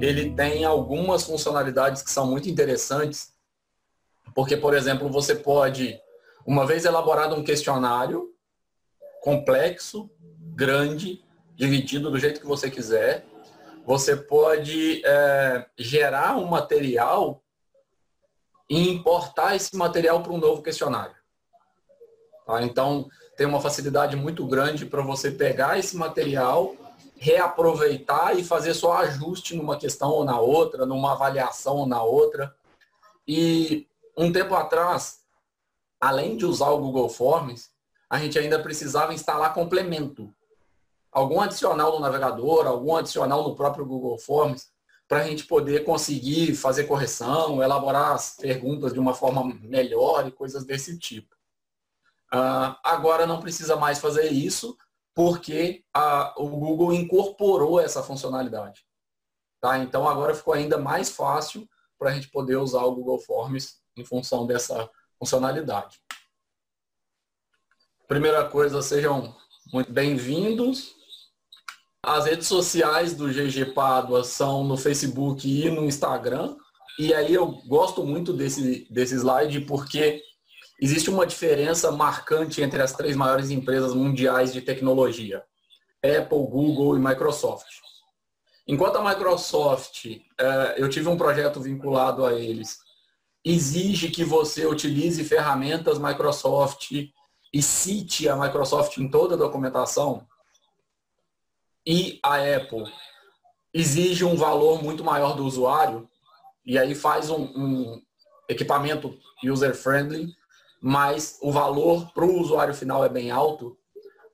Ele tem algumas funcionalidades que são muito interessantes, porque, por exemplo, você pode, uma vez elaborado um questionário complexo, grande, dividido do jeito que você quiser, você pode é, gerar um material e importar esse material para um novo questionário. Tá? Então, tem uma facilidade muito grande para você pegar esse material, reaproveitar e fazer só ajuste numa questão ou na outra, numa avaliação ou na outra. E um tempo atrás, além de usar o Google Forms, a gente ainda precisava instalar complemento. Algum adicional no navegador, algum adicional no próprio Google Forms, para a gente poder conseguir fazer correção, elaborar as perguntas de uma forma melhor e coisas desse tipo. Uh, agora não precisa mais fazer isso, porque a, o Google incorporou essa funcionalidade. Tá? Então agora ficou ainda mais fácil para a gente poder usar o Google Forms em função dessa funcionalidade. Primeira coisa, sejam muito bem-vindos. As redes sociais do GG Pádua são no Facebook e no Instagram. E aí eu gosto muito desse, desse slide porque existe uma diferença marcante entre as três maiores empresas mundiais de tecnologia. Apple, Google e Microsoft. Enquanto a Microsoft, é, eu tive um projeto vinculado a eles, exige que você utilize ferramentas Microsoft e cite a Microsoft em toda a documentação, e a Apple exige um valor muito maior do usuário, e aí faz um, um equipamento user-friendly, mas o valor para o usuário final é bem alto,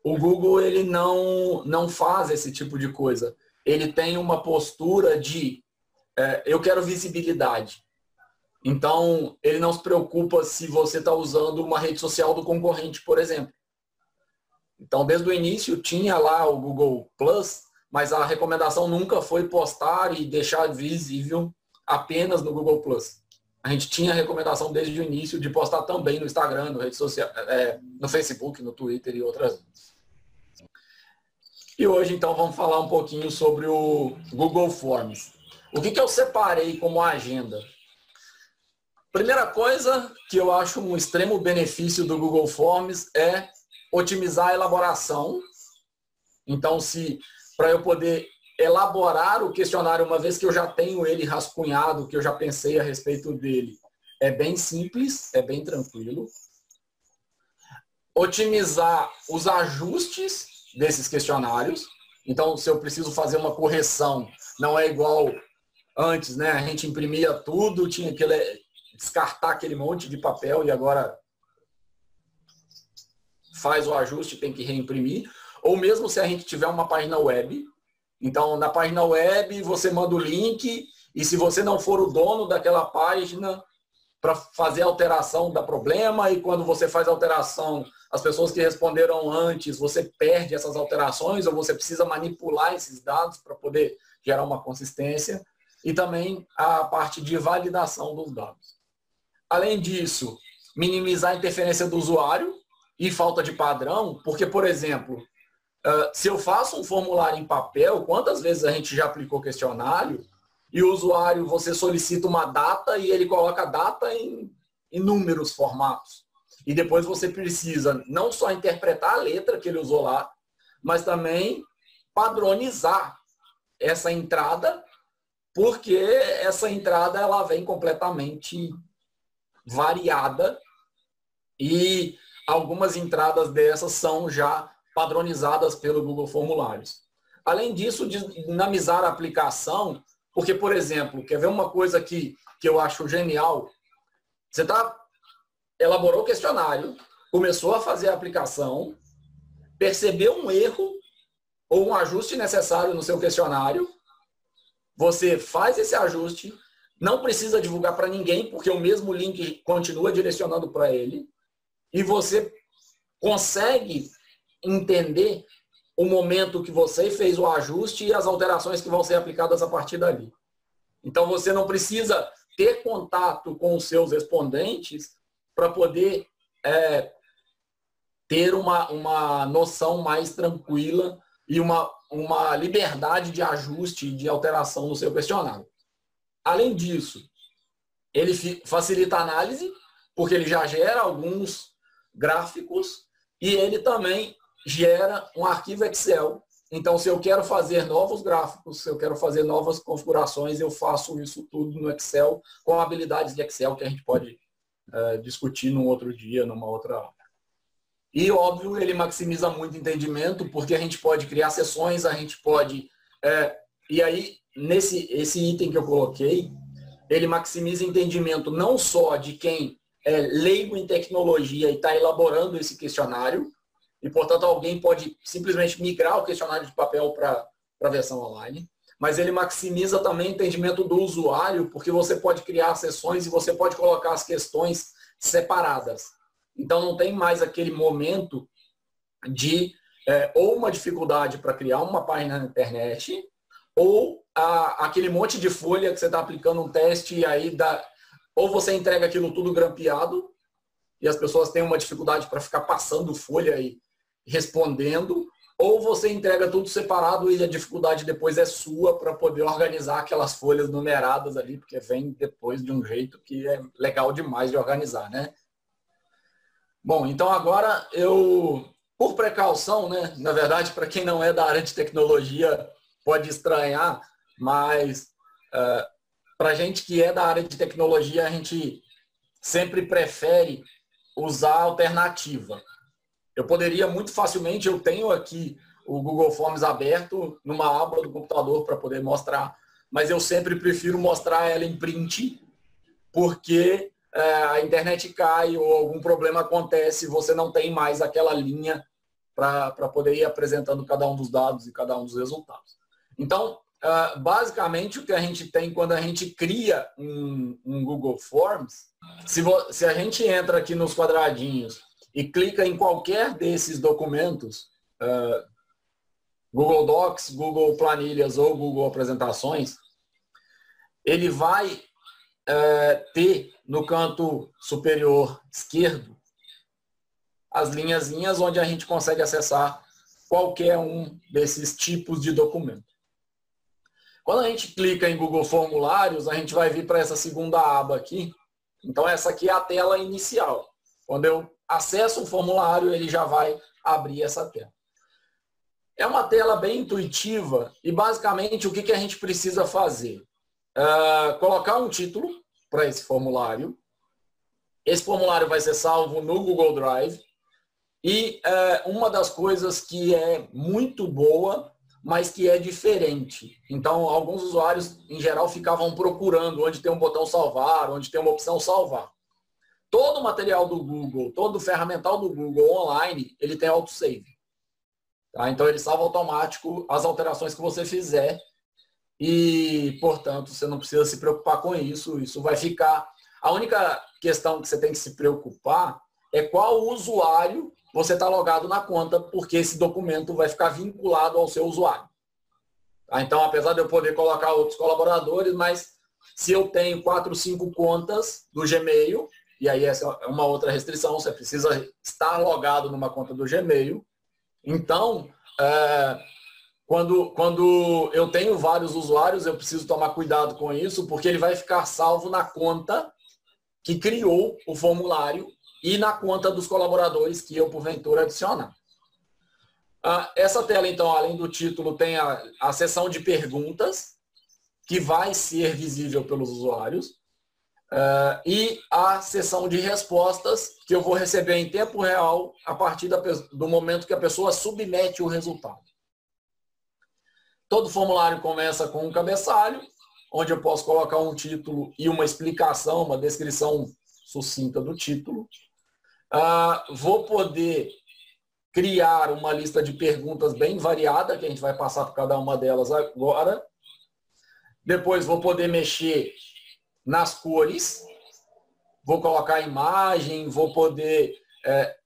o Google ele não, não faz esse tipo de coisa. Ele tem uma postura de é, eu quero visibilidade. Então, ele não se preocupa se você está usando uma rede social do concorrente, por exemplo. Então, desde o início tinha lá o Google Plus, mas a recomendação nunca foi postar e deixar visível apenas no Google Plus. A gente tinha a recomendação desde o início de postar também no Instagram, no, rede social, é, no Facebook, no Twitter e outras. E hoje, então, vamos falar um pouquinho sobre o Google Forms. O que, que eu separei como agenda? Primeira coisa que eu acho um extremo benefício do Google Forms é otimizar a elaboração. Então, se para eu poder elaborar o questionário, uma vez que eu já tenho ele rascunhado, que eu já pensei a respeito dele, é bem simples, é bem tranquilo. Otimizar os ajustes desses questionários. Então, se eu preciso fazer uma correção, não é igual antes, né? A gente imprimia tudo, tinha que descartar aquele monte de papel e agora faz o ajuste, tem que reimprimir. Ou mesmo se a gente tiver uma página web. Então, na página web, você manda o link e se você não for o dono daquela página para fazer alteração da problema e quando você faz alteração, as pessoas que responderam antes, você perde essas alterações ou você precisa manipular esses dados para poder gerar uma consistência e também a parte de validação dos dados. Além disso, minimizar a interferência do usuário, e falta de padrão, porque, por exemplo, se eu faço um formulário em papel, quantas vezes a gente já aplicou questionário e o usuário, você solicita uma data e ele coloca a data em inúmeros formatos. E depois você precisa não só interpretar a letra que ele usou lá, mas também padronizar essa entrada, porque essa entrada ela vem completamente variada e algumas entradas dessas são já padronizadas pelo Google Formulários. Além disso, dinamizar a aplicação, porque, por exemplo, quer ver uma coisa que, que eu acho genial? Você tá, elaborou o questionário, começou a fazer a aplicação, percebeu um erro ou um ajuste necessário no seu questionário, você faz esse ajuste, não precisa divulgar para ninguém, porque o mesmo link continua direcionando para ele e você consegue entender o momento que você fez o ajuste e as alterações que vão ser aplicadas a partir dali. Então você não precisa ter contato com os seus respondentes para poder é, ter uma, uma noção mais tranquila e uma, uma liberdade de ajuste e de alteração no seu questionário. Além disso, ele facilita a análise, porque ele já gera alguns gráficos e ele também gera um arquivo Excel. Então, se eu quero fazer novos gráficos, se eu quero fazer novas configurações, eu faço isso tudo no Excel, com habilidades de Excel que a gente pode é, discutir num outro dia, numa outra aula. E, óbvio, ele maximiza muito entendimento, porque a gente pode criar sessões, a gente pode... É, e aí, nesse esse item que eu coloquei, ele maximiza entendimento não só de quem é leigo em tecnologia e está elaborando esse questionário, e, portanto, alguém pode simplesmente migrar o questionário de papel para a versão online, mas ele maximiza também o entendimento do usuário, porque você pode criar sessões e você pode colocar as questões separadas. Então, não tem mais aquele momento de é, ou uma dificuldade para criar uma página na internet, ou a, aquele monte de folha que você está aplicando um teste e aí dá, ou você entrega aquilo tudo grampeado e as pessoas têm uma dificuldade para ficar passando folha e respondendo, ou você entrega tudo separado e a dificuldade depois é sua para poder organizar aquelas folhas numeradas ali, porque vem depois de um jeito que é legal demais de organizar, né? Bom, então agora eu, por precaução, né? Na verdade, para quem não é da área de tecnologia, pode estranhar, mas uh, para gente que é da área de tecnologia, a gente sempre prefere usar alternativa. Eu poderia muito facilmente, eu tenho aqui o Google Forms aberto numa aba do computador para poder mostrar, mas eu sempre prefiro mostrar ela em print, porque é, a internet cai ou algum problema acontece, você não tem mais aquela linha para poder ir apresentando cada um dos dados e cada um dos resultados. Então, uh, basicamente, o que a gente tem quando a gente cria um, um Google Forms, se, se a gente entra aqui nos quadradinhos e clica em qualquer desses documentos, uh, Google Docs, Google Planilhas ou Google Apresentações, ele vai uh, ter no canto superior esquerdo as linhazinhas onde a gente consegue acessar qualquer um desses tipos de documento. Quando a gente clica em Google Formulários, a gente vai vir para essa segunda aba aqui. Então, essa aqui é a tela inicial. Quando eu acesso o formulário, ele já vai abrir essa tela. É uma tela bem intuitiva e, basicamente, o que, que a gente precisa fazer? Uh, colocar um título para esse formulário. Esse formulário vai ser salvo no Google Drive. E uh, uma das coisas que é muito boa mas que é diferente. Então, alguns usuários, em geral, ficavam procurando onde tem um botão salvar, onde tem uma opção salvar. Todo o material do Google, todo o ferramental do Google online, ele tem autosave. Tá? Então, ele salva automático as alterações que você fizer e, portanto, você não precisa se preocupar com isso. Isso vai ficar... A única questão que você tem que se preocupar é qual usuário você está logado na conta, porque esse documento vai ficar vinculado ao seu usuário. Tá? Então, apesar de eu poder colocar outros colaboradores, mas se eu tenho quatro, cinco contas do Gmail, e aí essa é uma outra restrição, você precisa estar logado numa conta do Gmail. Então, é, quando, quando eu tenho vários usuários, eu preciso tomar cuidado com isso, porque ele vai ficar salvo na conta que criou o formulário e na conta dos colaboradores que eu, porventura, adicionar. Ah, essa tela, então, além do título, tem a, a seção de perguntas, que vai ser visível pelos usuários, uh, e a seção de respostas, que eu vou receber em tempo real a partir da, do momento que a pessoa submete o resultado. Todo formulário começa com um cabeçalho, onde eu posso colocar um título e uma explicação, uma descrição sucinta do título. Uh, vou poder criar uma lista de perguntas bem variada, que a gente vai passar por cada uma delas agora. Depois vou poder mexer nas cores, vou colocar imagem, vou poder é,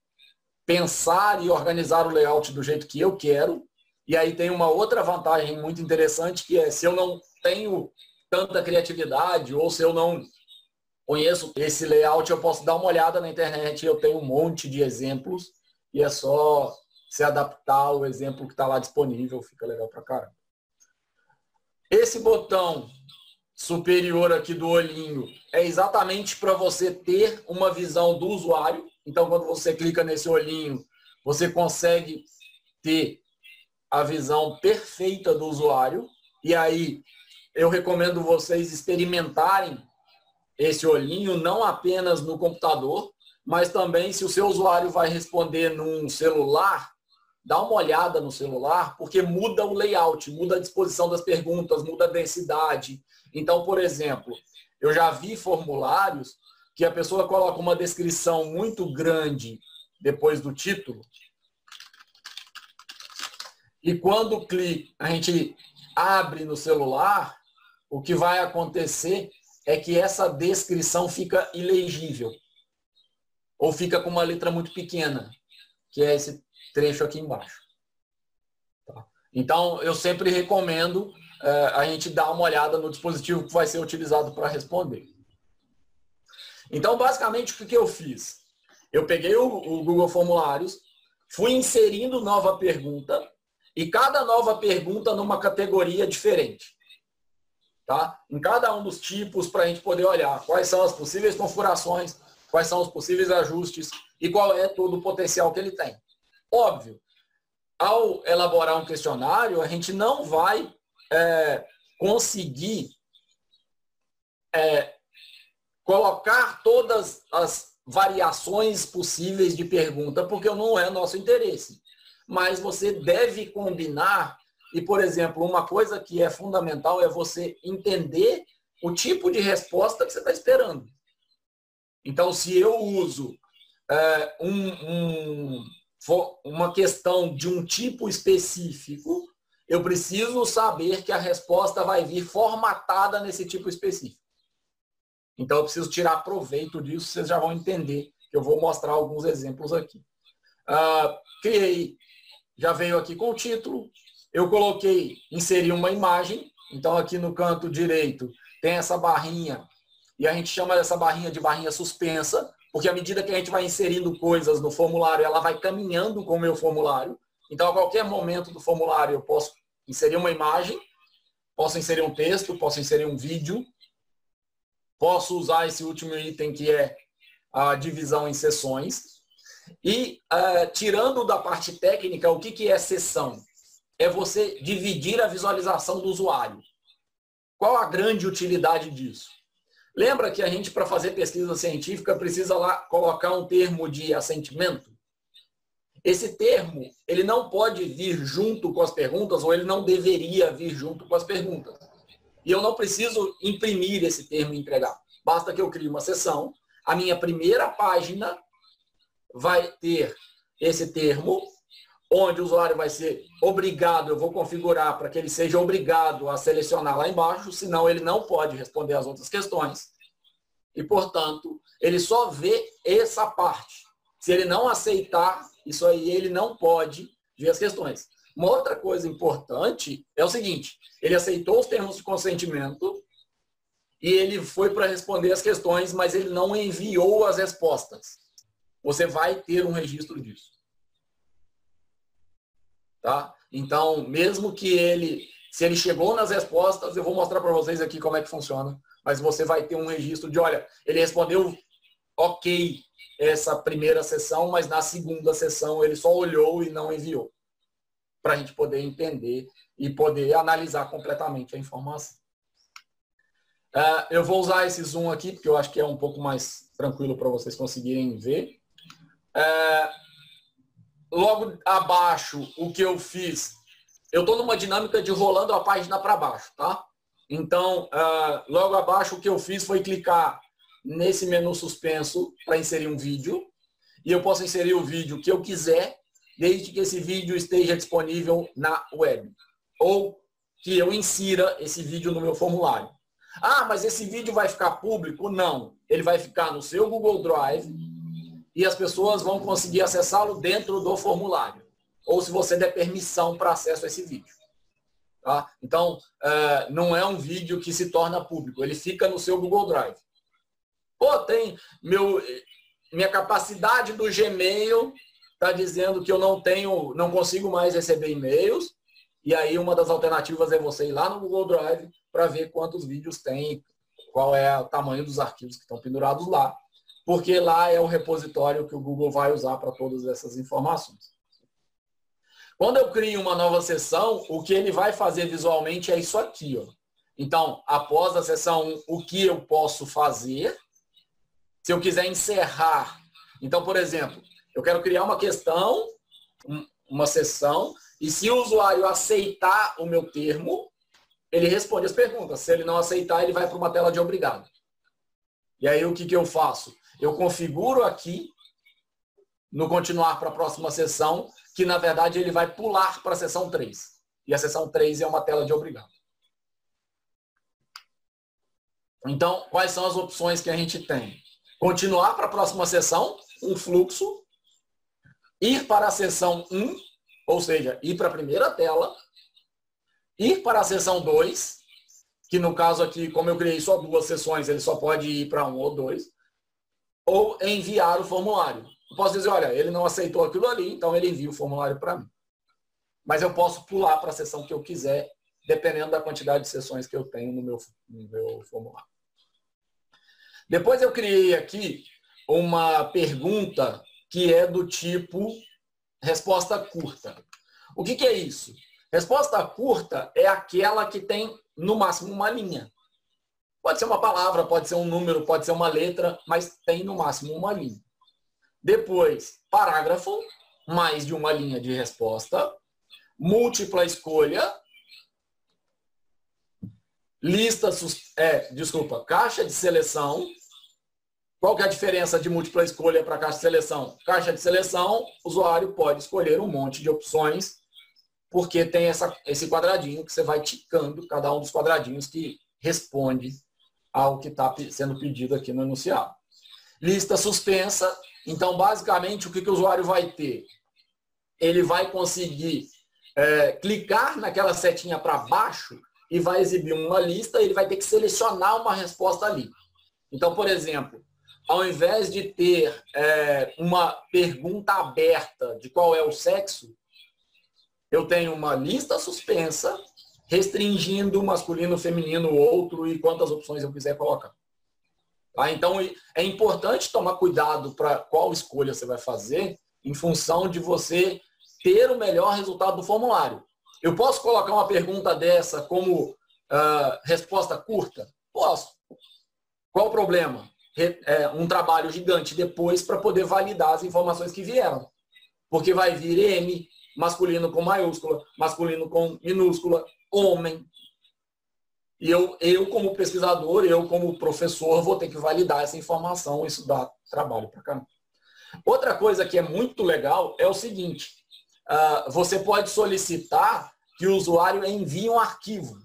pensar e organizar o layout do jeito que eu quero. E aí tem uma outra vantagem muito interessante que é se eu não tenho tanta criatividade ou se eu não conheço esse layout, eu posso dar uma olhada na internet, eu tenho um monte de exemplos e é só se adaptar ao exemplo que está lá disponível, fica legal para caramba. Esse botão superior aqui do olhinho é exatamente para você ter uma visão do usuário. Então, quando você clica nesse olhinho, você consegue ter a visão perfeita do usuário. E aí, eu recomendo vocês experimentarem esse olhinho não apenas no computador, mas também se o seu usuário vai responder num celular, dá uma olhada no celular, porque muda o layout, muda a disposição das perguntas, muda a densidade. Então, por exemplo, eu já vi formulários que a pessoa coloca uma descrição muito grande depois do título. E quando clica, a gente abre no celular, o que vai acontecer é que essa descrição fica ilegível. Ou fica com uma letra muito pequena, que é esse trecho aqui embaixo. Tá? Então, eu sempre recomendo a gente dar uma olhada no dispositivo que vai ser utilizado para responder. Então, basicamente, o que eu fiz? Eu peguei o, o Google Formulários, fui inserindo nova pergunta, e cada nova pergunta numa categoria diferente. Tá? Em cada um dos tipos, para a gente poder olhar quais são as possíveis configurações, quais são os possíveis ajustes e qual é todo o potencial que ele tem. Óbvio, ao elaborar um questionário, a gente não vai é, conseguir é, colocar todas as variações possíveis de pergunta, porque não é nosso interesse. Mas você deve combinar, e, por exemplo, uma coisa que é fundamental é você entender o tipo de resposta que você está esperando. Então, se eu uso é, um, um, uma questão de um tipo específico, eu preciso saber que a resposta vai vir formatada nesse tipo específico. Então, eu preciso tirar proveito disso, vocês já vão entender. Eu vou mostrar alguns exemplos aqui. Uh, criei, já veio aqui com o título. Eu coloquei, inseri uma imagem. Então, aqui no canto direito tem essa barrinha e a gente chama essa barrinha de barrinha suspensa, porque à medida que a gente vai inserindo coisas no formulário, ela vai caminhando com o meu formulário. Então, a qualquer momento do formulário, eu posso inserir uma imagem, posso inserir um texto, posso inserir um vídeo, posso usar esse último item que é a divisão em sessões. E, uh, tirando da parte técnica, o que, que é sessão? É você dividir a visualização do usuário. Qual a grande utilidade disso? Lembra que a gente, para fazer pesquisa científica, precisa lá colocar um termo de assentimento? Esse termo, ele não pode vir junto com as perguntas, ou ele não deveria vir junto com as perguntas. E eu não preciso imprimir esse termo e entregar. Basta que eu crie uma sessão, a minha primeira página vai ter esse termo, onde o usuário vai ser obrigado, eu vou configurar para que ele seja obrigado a selecionar lá embaixo, senão ele não pode responder as outras questões. E, portanto, ele só vê essa parte. Se ele não aceitar, isso aí ele não pode ver as questões. Uma outra coisa importante é o seguinte, ele aceitou os termos de consentimento e ele foi para responder as questões, mas ele não enviou as respostas. Você vai ter um registro disso. Tá? Então, mesmo que ele, se ele chegou nas respostas, eu vou mostrar para vocês aqui como é que funciona, mas você vai ter um registro de, olha, ele respondeu ok essa primeira sessão, mas na segunda sessão ele só olhou e não enviou, para a gente poder entender e poder analisar completamente a informação. Uh, eu vou usar esse zoom aqui, porque eu acho que é um pouco mais tranquilo para vocês conseguirem ver. Uh, logo abaixo, o que eu fiz, eu estou numa dinâmica de rolando a página para baixo, tá? Então, uh, logo abaixo, o que eu fiz foi clicar nesse menu suspenso para inserir um vídeo. E eu posso inserir o vídeo que eu quiser, desde que esse vídeo esteja disponível na web. Ou que eu insira esse vídeo no meu formulário. Ah, mas esse vídeo vai ficar público? Não. Ele vai ficar no seu Google Drive e as pessoas vão conseguir acessá-lo dentro do formulário. Ou se você der permissão para acesso a esse vídeo. Tá? Então, é, não é um vídeo que se torna público, ele fica no seu Google Drive. Pô, tem meu, minha capacidade do Gmail está dizendo que eu não tenho, não consigo mais receber e-mails. E aí uma das alternativas é você ir lá no Google Drive para ver quantos vídeos tem, qual é o tamanho dos arquivos que estão pendurados lá. Porque lá é o repositório que o Google vai usar para todas essas informações. Quando eu crio uma nova sessão, o que ele vai fazer visualmente é isso aqui. Ó. Então, após a sessão 1, o que eu posso fazer? Se eu quiser encerrar. Então, por exemplo, eu quero criar uma questão, uma sessão, e se o usuário aceitar o meu termo, ele responde as perguntas. Se ele não aceitar, ele vai para uma tela de obrigado. E aí o que, que eu faço? Eu configuro aqui, no continuar para a próxima sessão, que na verdade ele vai pular para a sessão 3. E a sessão 3 é uma tela de obrigado. Então, quais são as opções que a gente tem? Continuar para a próxima sessão, um fluxo, ir para a sessão 1, ou seja, ir para a primeira tela, ir para a sessão 2, que no caso aqui, como eu criei só duas sessões, ele só pode ir para um ou dois, ou enviar o formulário. Eu posso dizer, olha, ele não aceitou aquilo ali, então ele envia o formulário para mim. Mas eu posso pular para a sessão que eu quiser, dependendo da quantidade de sessões que eu tenho no meu, no meu formulário. Depois eu criei aqui uma pergunta que é do tipo resposta curta. O que, que é isso? Resposta curta é aquela que tem no máximo uma linha. Pode ser uma palavra, pode ser um número, pode ser uma letra, mas tem no máximo uma linha. Depois, parágrafo, mais de uma linha de resposta, múltipla escolha, lista, é, desculpa, caixa de seleção, qual que é a diferença de múltipla escolha para caixa de seleção? Caixa de seleção, o usuário pode escolher um monte de opções, porque tem essa, esse quadradinho que você vai ticando cada um dos quadradinhos que responde ao que está sendo pedido aqui no enunciado. Lista suspensa. Então, basicamente, o que, que o usuário vai ter? Ele vai conseguir é, clicar naquela setinha para baixo e vai exibir uma lista, ele vai ter que selecionar uma resposta ali. Então, por exemplo, ao invés de ter é, uma pergunta aberta de qual é o sexo, eu tenho uma lista suspensa restringindo masculino, feminino, outro e quantas opções eu quiser colocar. Tá? Então, é importante tomar cuidado para qual escolha você vai fazer em função de você ter o melhor resultado do formulário. Eu posso colocar uma pergunta dessa como uh, resposta curta? Posso. Qual o problema? é, um trabalho gigante depois para poder validar as informações que vieram. Porque vai vir M, masculino com maiúscula, masculino com minúscula, homem. E eu, eu como pesquisador, eu como professor, vou ter que validar essa informação, isso dá trabalho para cá. Outra coisa que é muito legal é o seguinte, uh, você pode solicitar que o usuário envie um arquivo.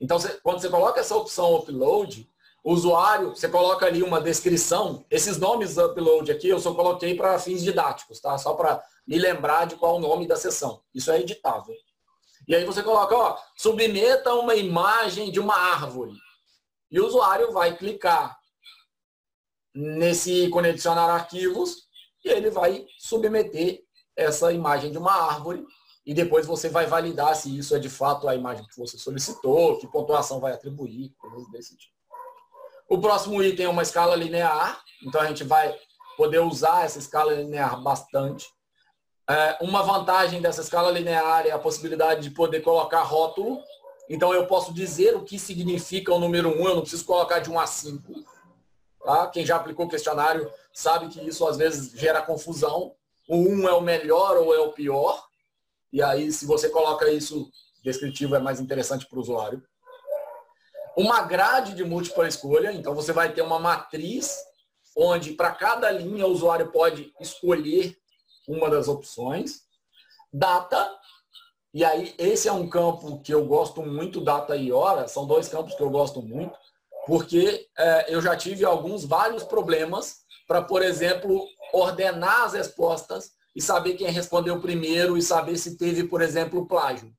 Então, você, quando você coloca essa opção upload, o usuário, você coloca ali uma descrição. Esses nomes upload aqui eu só coloquei para fins didáticos, tá? Só para me lembrar de qual o nome da sessão. Isso é editável. E aí você coloca, ó, submeta uma imagem de uma árvore. E o usuário vai clicar nesse ícone adicionar arquivos e ele vai submeter essa imagem de uma árvore e depois você vai validar se isso é de fato a imagem que você solicitou, que pontuação vai atribuir, coisas desse tipo. O próximo item é uma escala linear, então a gente vai poder usar essa escala linear bastante. É, uma vantagem dessa escala linear é a possibilidade de poder colocar rótulo. Então eu posso dizer o que significa o número 1, eu não preciso colocar de 1 a 5. Tá? Quem já aplicou o questionário sabe que isso às vezes gera confusão. O 1 é o melhor ou é o pior. E aí, se você coloca isso descritivo, é mais interessante para o usuário uma grade de múltipla escolha, então você vai ter uma matriz onde para cada linha o usuário pode escolher uma das opções. Data, e aí esse é um campo que eu gosto muito, data e hora, são dois campos que eu gosto muito, porque é, eu já tive alguns, vários problemas para, por exemplo, ordenar as respostas e saber quem respondeu primeiro e saber se teve, por exemplo, plágio.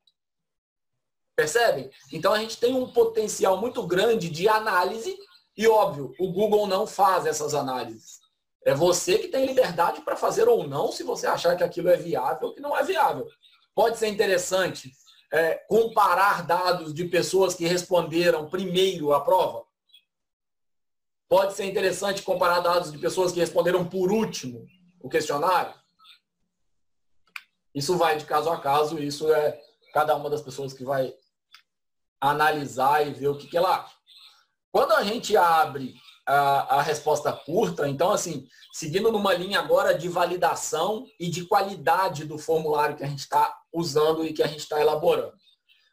Percebem? Então a gente tem um potencial muito grande de análise e, óbvio, o Google não faz essas análises. É você que tem liberdade para fazer ou não, se você achar que aquilo é viável ou que não é viável. Pode ser interessante é, comparar dados de pessoas que responderam primeiro a prova? Pode ser interessante comparar dados de pessoas que responderam por último o questionário? Isso vai de caso a caso, isso é cada uma das pessoas que vai analisar e ver o que, que ela acha. Quando a gente abre a, a, resposta curta, então, assim, seguindo numa linha agora de validação e de qualidade do formulário que a gente está usando e que a gente está elaborando.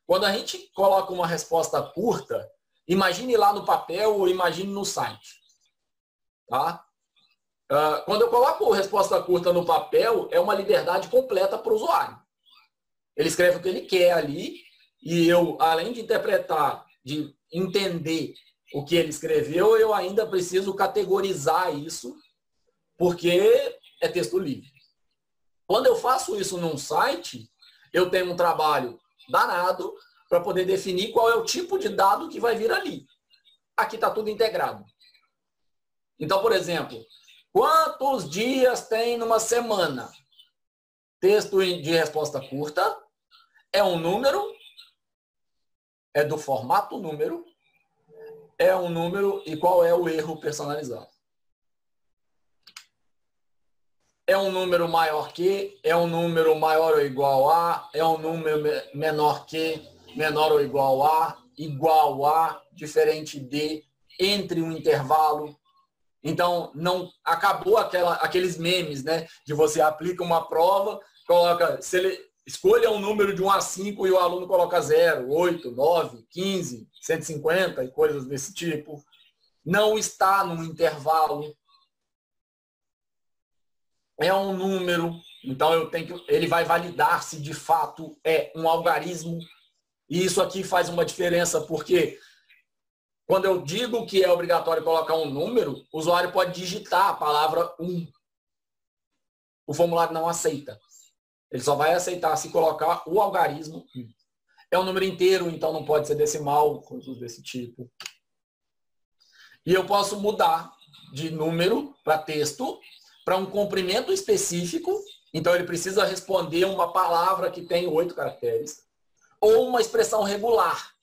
Quando a gente coloca uma resposta curta, imagine lá no papel ou imagine no site. Tá? Uh, quando eu coloco resposta curta no papel, é uma liberdade completa para o usuário. Ele escreve o que ele quer ali e eu, além de interpretar, de entender o que ele escreveu, eu ainda preciso categorizar isso, porque é texto livre. Quando eu faço isso num site, eu tenho um trabalho danado para poder definir qual é o tipo de dado que vai vir ali. Aqui está tudo integrado. Então, por exemplo, quantos dias tem numa semana? Texto de resposta curta. É um número, é do formato número, é um número e qual é o erro personalizado. É um número maior que, é um número maior ou igual a, é um número menor que, menor ou igual a, igual a, diferente de, entre um intervalo. Então, não acabou aquela, aqueles memes, né? De você aplica uma prova, coloca, se ele, escolha um número de 1 a 5 e o aluno coloca 0, 8, 9, 15, 150 e coisas desse tipo. Não está num intervalo. É um número, então eu tenho que, ele vai validar se de fato é um algarismo. E isso aqui faz uma diferença porque quando eu digo que é obrigatório colocar um número, o usuário pode digitar a palavra 1. O formulário não aceita. Ele só vai aceitar se colocar o algarismo 1. É um número inteiro, então não pode ser decimal, coisas desse tipo. E eu posso mudar de número para texto para um comprimento específico. Então ele precisa responder uma palavra que tem oito caracteres ou uma expressão regular.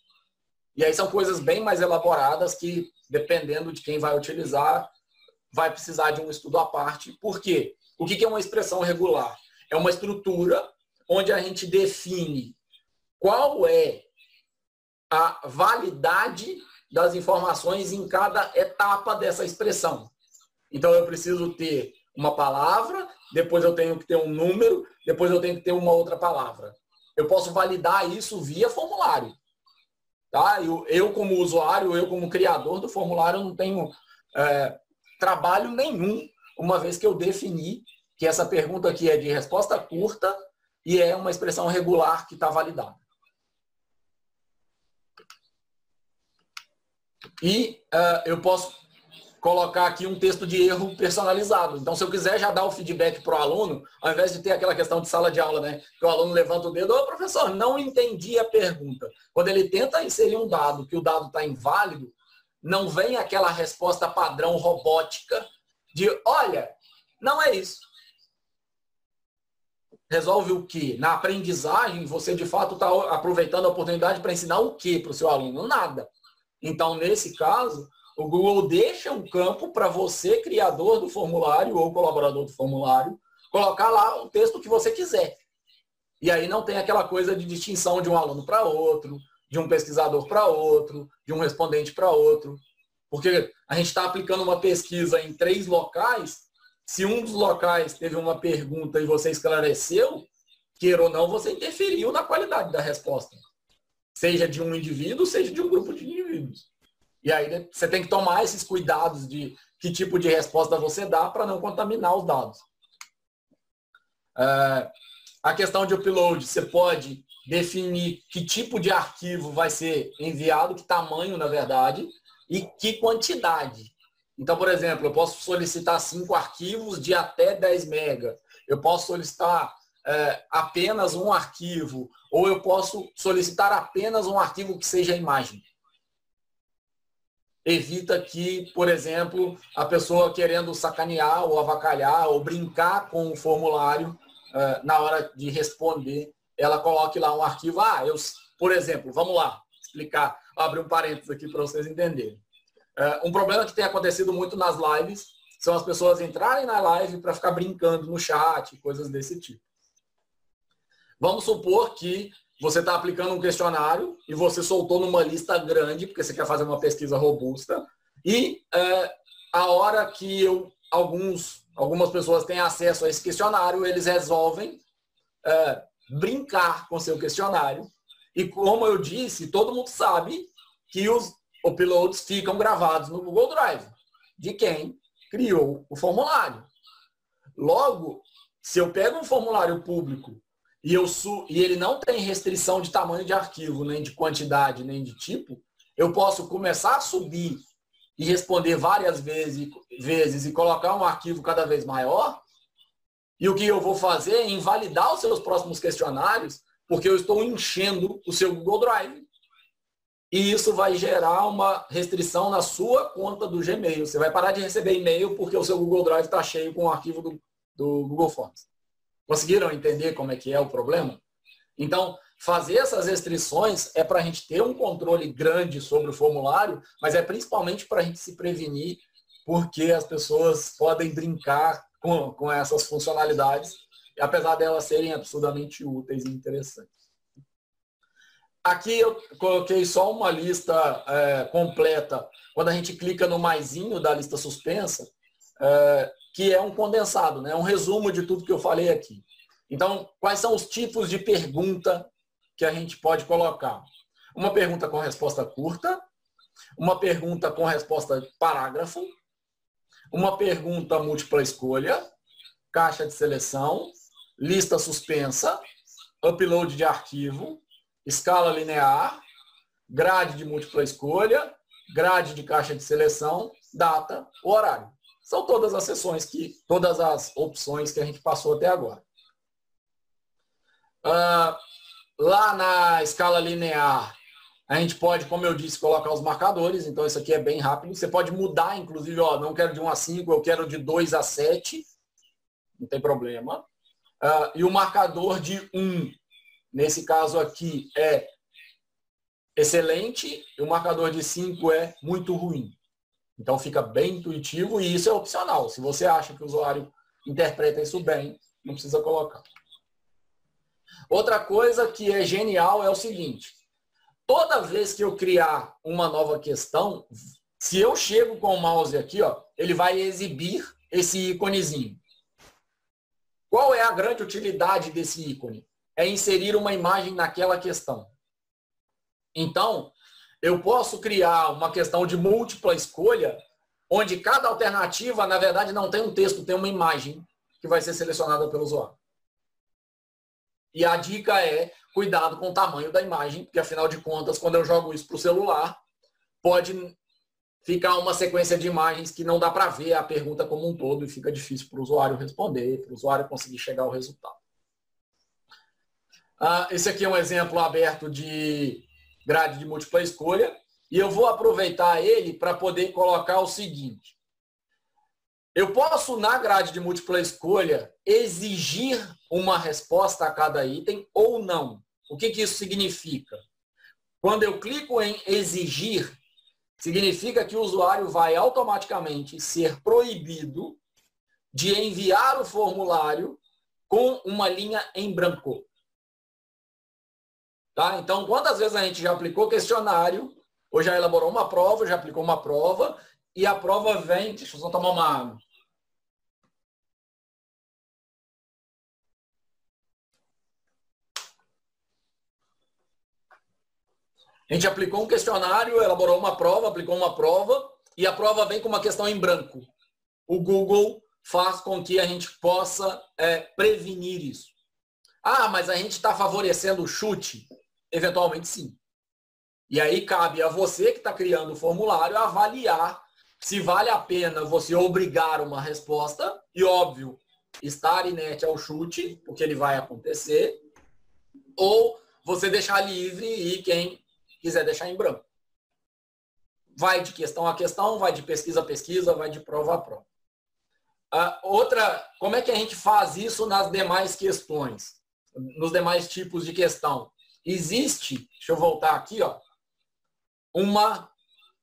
E aí são coisas bem mais elaboradas que, dependendo de quem vai utilizar, vai precisar de um estudo à parte. Por quê? O que é uma expressão regular? É uma estrutura onde a gente define qual é a validade das informações em cada etapa dessa expressão. Então eu preciso ter uma palavra, depois eu tenho que ter um número, depois eu tenho que ter uma outra palavra. Eu posso validar isso via formulário. Tá? Eu, eu como usuário, eu como criador do formulário, não tenho é, trabalho nenhum, uma vez que eu defini que essa pergunta aqui é de resposta curta e é uma expressão regular que está validada. E uh, eu posso colocar aqui um texto de erro personalizado. Então, se eu quiser já dar o feedback para o aluno, ao invés de ter aquela questão de sala de aula, né? Que o aluno levanta o dedo, ô professor, não entendi a pergunta. Quando ele tenta inserir um dado, que o dado está inválido, não vem aquela resposta padrão robótica de, olha, não é isso. Resolve o quê? Na aprendizagem, você de fato está aproveitando a oportunidade para ensinar o quê para o seu aluno? Nada. Então, nesse caso, o Google deixa um campo para você, criador do formulário ou colaborador do formulário, colocar lá o texto que você quiser. E aí não tem aquela coisa de distinção de um aluno para outro, de um pesquisador para outro, de um respondente para outro. Porque a gente está aplicando uma pesquisa em três locais. Se um dos locais teve uma pergunta e você esclareceu, queira ou não, você interferiu na qualidade da resposta seja de um indivíduo, seja de um grupo de. E aí você tem que tomar esses cuidados de que tipo de resposta você dá para não contaminar os dados. É, a questão de upload, você pode definir que tipo de arquivo vai ser enviado, que tamanho, na verdade, e que quantidade. Então, por exemplo, eu posso solicitar cinco arquivos de até 10 mega. Eu posso solicitar é, apenas um arquivo, ou eu posso solicitar apenas um arquivo que seja imagem. Evita que, por exemplo, a pessoa querendo sacanear ou avacalhar ou brincar com o formulário uh, na hora de responder, ela coloque lá um arquivo. Ah, eu, por exemplo, vamos lá explicar, abrir um parênteses aqui para vocês entenderem. Uh, um problema que tem acontecido muito nas lives são as pessoas entrarem na live para ficar brincando no chat, coisas desse tipo. Vamos supor que você está aplicando um questionário e você soltou numa lista grande, porque você quer fazer uma pesquisa robusta, e é, a hora que eu, alguns, algumas pessoas têm acesso a esse questionário, eles resolvem é, brincar com seu questionário. E como eu disse, todo mundo sabe que os uploads ficam gravados no Google Drive, de quem criou o formulário. Logo, se eu pego um formulário público e, eu su e ele não tem restrição de tamanho de arquivo, nem de quantidade, nem de tipo, eu posso começar a subir e responder várias vezes, vezes e colocar um arquivo cada vez maior. E o que eu vou fazer é invalidar os seus próximos questionários, porque eu estou enchendo o seu Google Drive. E isso vai gerar uma restrição na sua conta do Gmail. Você vai parar de receber e-mail porque o seu Google Drive está cheio com o arquivo do, do Google Forms. Conseguiram entender como é que é o problema? Então, fazer essas restrições é para a gente ter um controle grande sobre o formulário, mas é principalmente para a gente se prevenir, porque as pessoas podem brincar com, com essas funcionalidades, apesar delas serem absurdamente úteis e interessantes. Aqui eu coloquei só uma lista é, completa. Quando a gente clica no maisinho da lista suspensa, é, que é um condensado, né? um resumo de tudo que eu falei aqui. Então, quais são os tipos de pergunta que a gente pode colocar? Uma pergunta com resposta curta, uma pergunta com resposta parágrafo, uma pergunta múltipla escolha, caixa de seleção, lista suspensa, upload de arquivo, escala linear, grade de múltipla escolha, grade de caixa de seleção, data, horário. São todas as sessões que, todas as opções que a gente passou até agora. Uh, lá na escala linear, a gente pode, como eu disse, colocar os marcadores, então isso aqui é bem rápido. Você pode mudar, inclusive, ó, não quero de 1 a 5, eu quero de 2 a 7, não tem problema. Uh, e o marcador de 1, nesse caso aqui, é excelente, e o marcador de 5 é muito ruim. Então fica bem intuitivo e isso é opcional. Se você acha que o usuário interpreta isso bem, não precisa colocar. Outra coisa que é genial é o seguinte: toda vez que eu criar uma nova questão, se eu chego com o mouse aqui, ó, ele vai exibir esse íconezinho. Qual é a grande utilidade desse ícone? É inserir uma imagem naquela questão. Então, eu posso criar uma questão de múltipla escolha, onde cada alternativa, na verdade, não tem um texto, tem uma imagem que vai ser selecionada pelo usuário. E a dica é cuidado com o tamanho da imagem, porque afinal de contas, quando eu jogo isso para o celular, pode ficar uma sequência de imagens que não dá para ver a pergunta como um todo e fica difícil para o usuário responder, para o usuário conseguir chegar ao resultado. Ah, esse aqui é um exemplo aberto de grade de múltipla escolha, e eu vou aproveitar ele para poder colocar o seguinte. Eu posso, na grade de múltipla escolha, exigir uma resposta a cada item ou não. O que, que isso significa? Quando eu clico em exigir, significa que o usuário vai automaticamente ser proibido de enviar o formulário com uma linha em branco. Tá? Então, quantas vezes a gente já aplicou questionário, ou já elaborou uma prova, já aplicou uma prova, e a prova vem, deixa eu só tomar uma água. A gente aplicou um questionário, elaborou uma prova, aplicou uma prova, e a prova vem com uma questão em branco. O Google faz com que a gente possa é, prevenir isso. Ah, mas a gente está favorecendo o chute. Eventualmente sim. E aí cabe a você que está criando o formulário avaliar se vale a pena você obrigar uma resposta, e óbvio, estar inerte ao chute, porque ele vai acontecer, ou você deixar livre e quem quiser deixar em branco. vai de questão a questão, vai de pesquisa a pesquisa, vai de prova a prova. Uh, outra, como é que a gente faz isso nas demais questões? Nos demais tipos de questão? Existe, deixa eu voltar aqui, ó, uma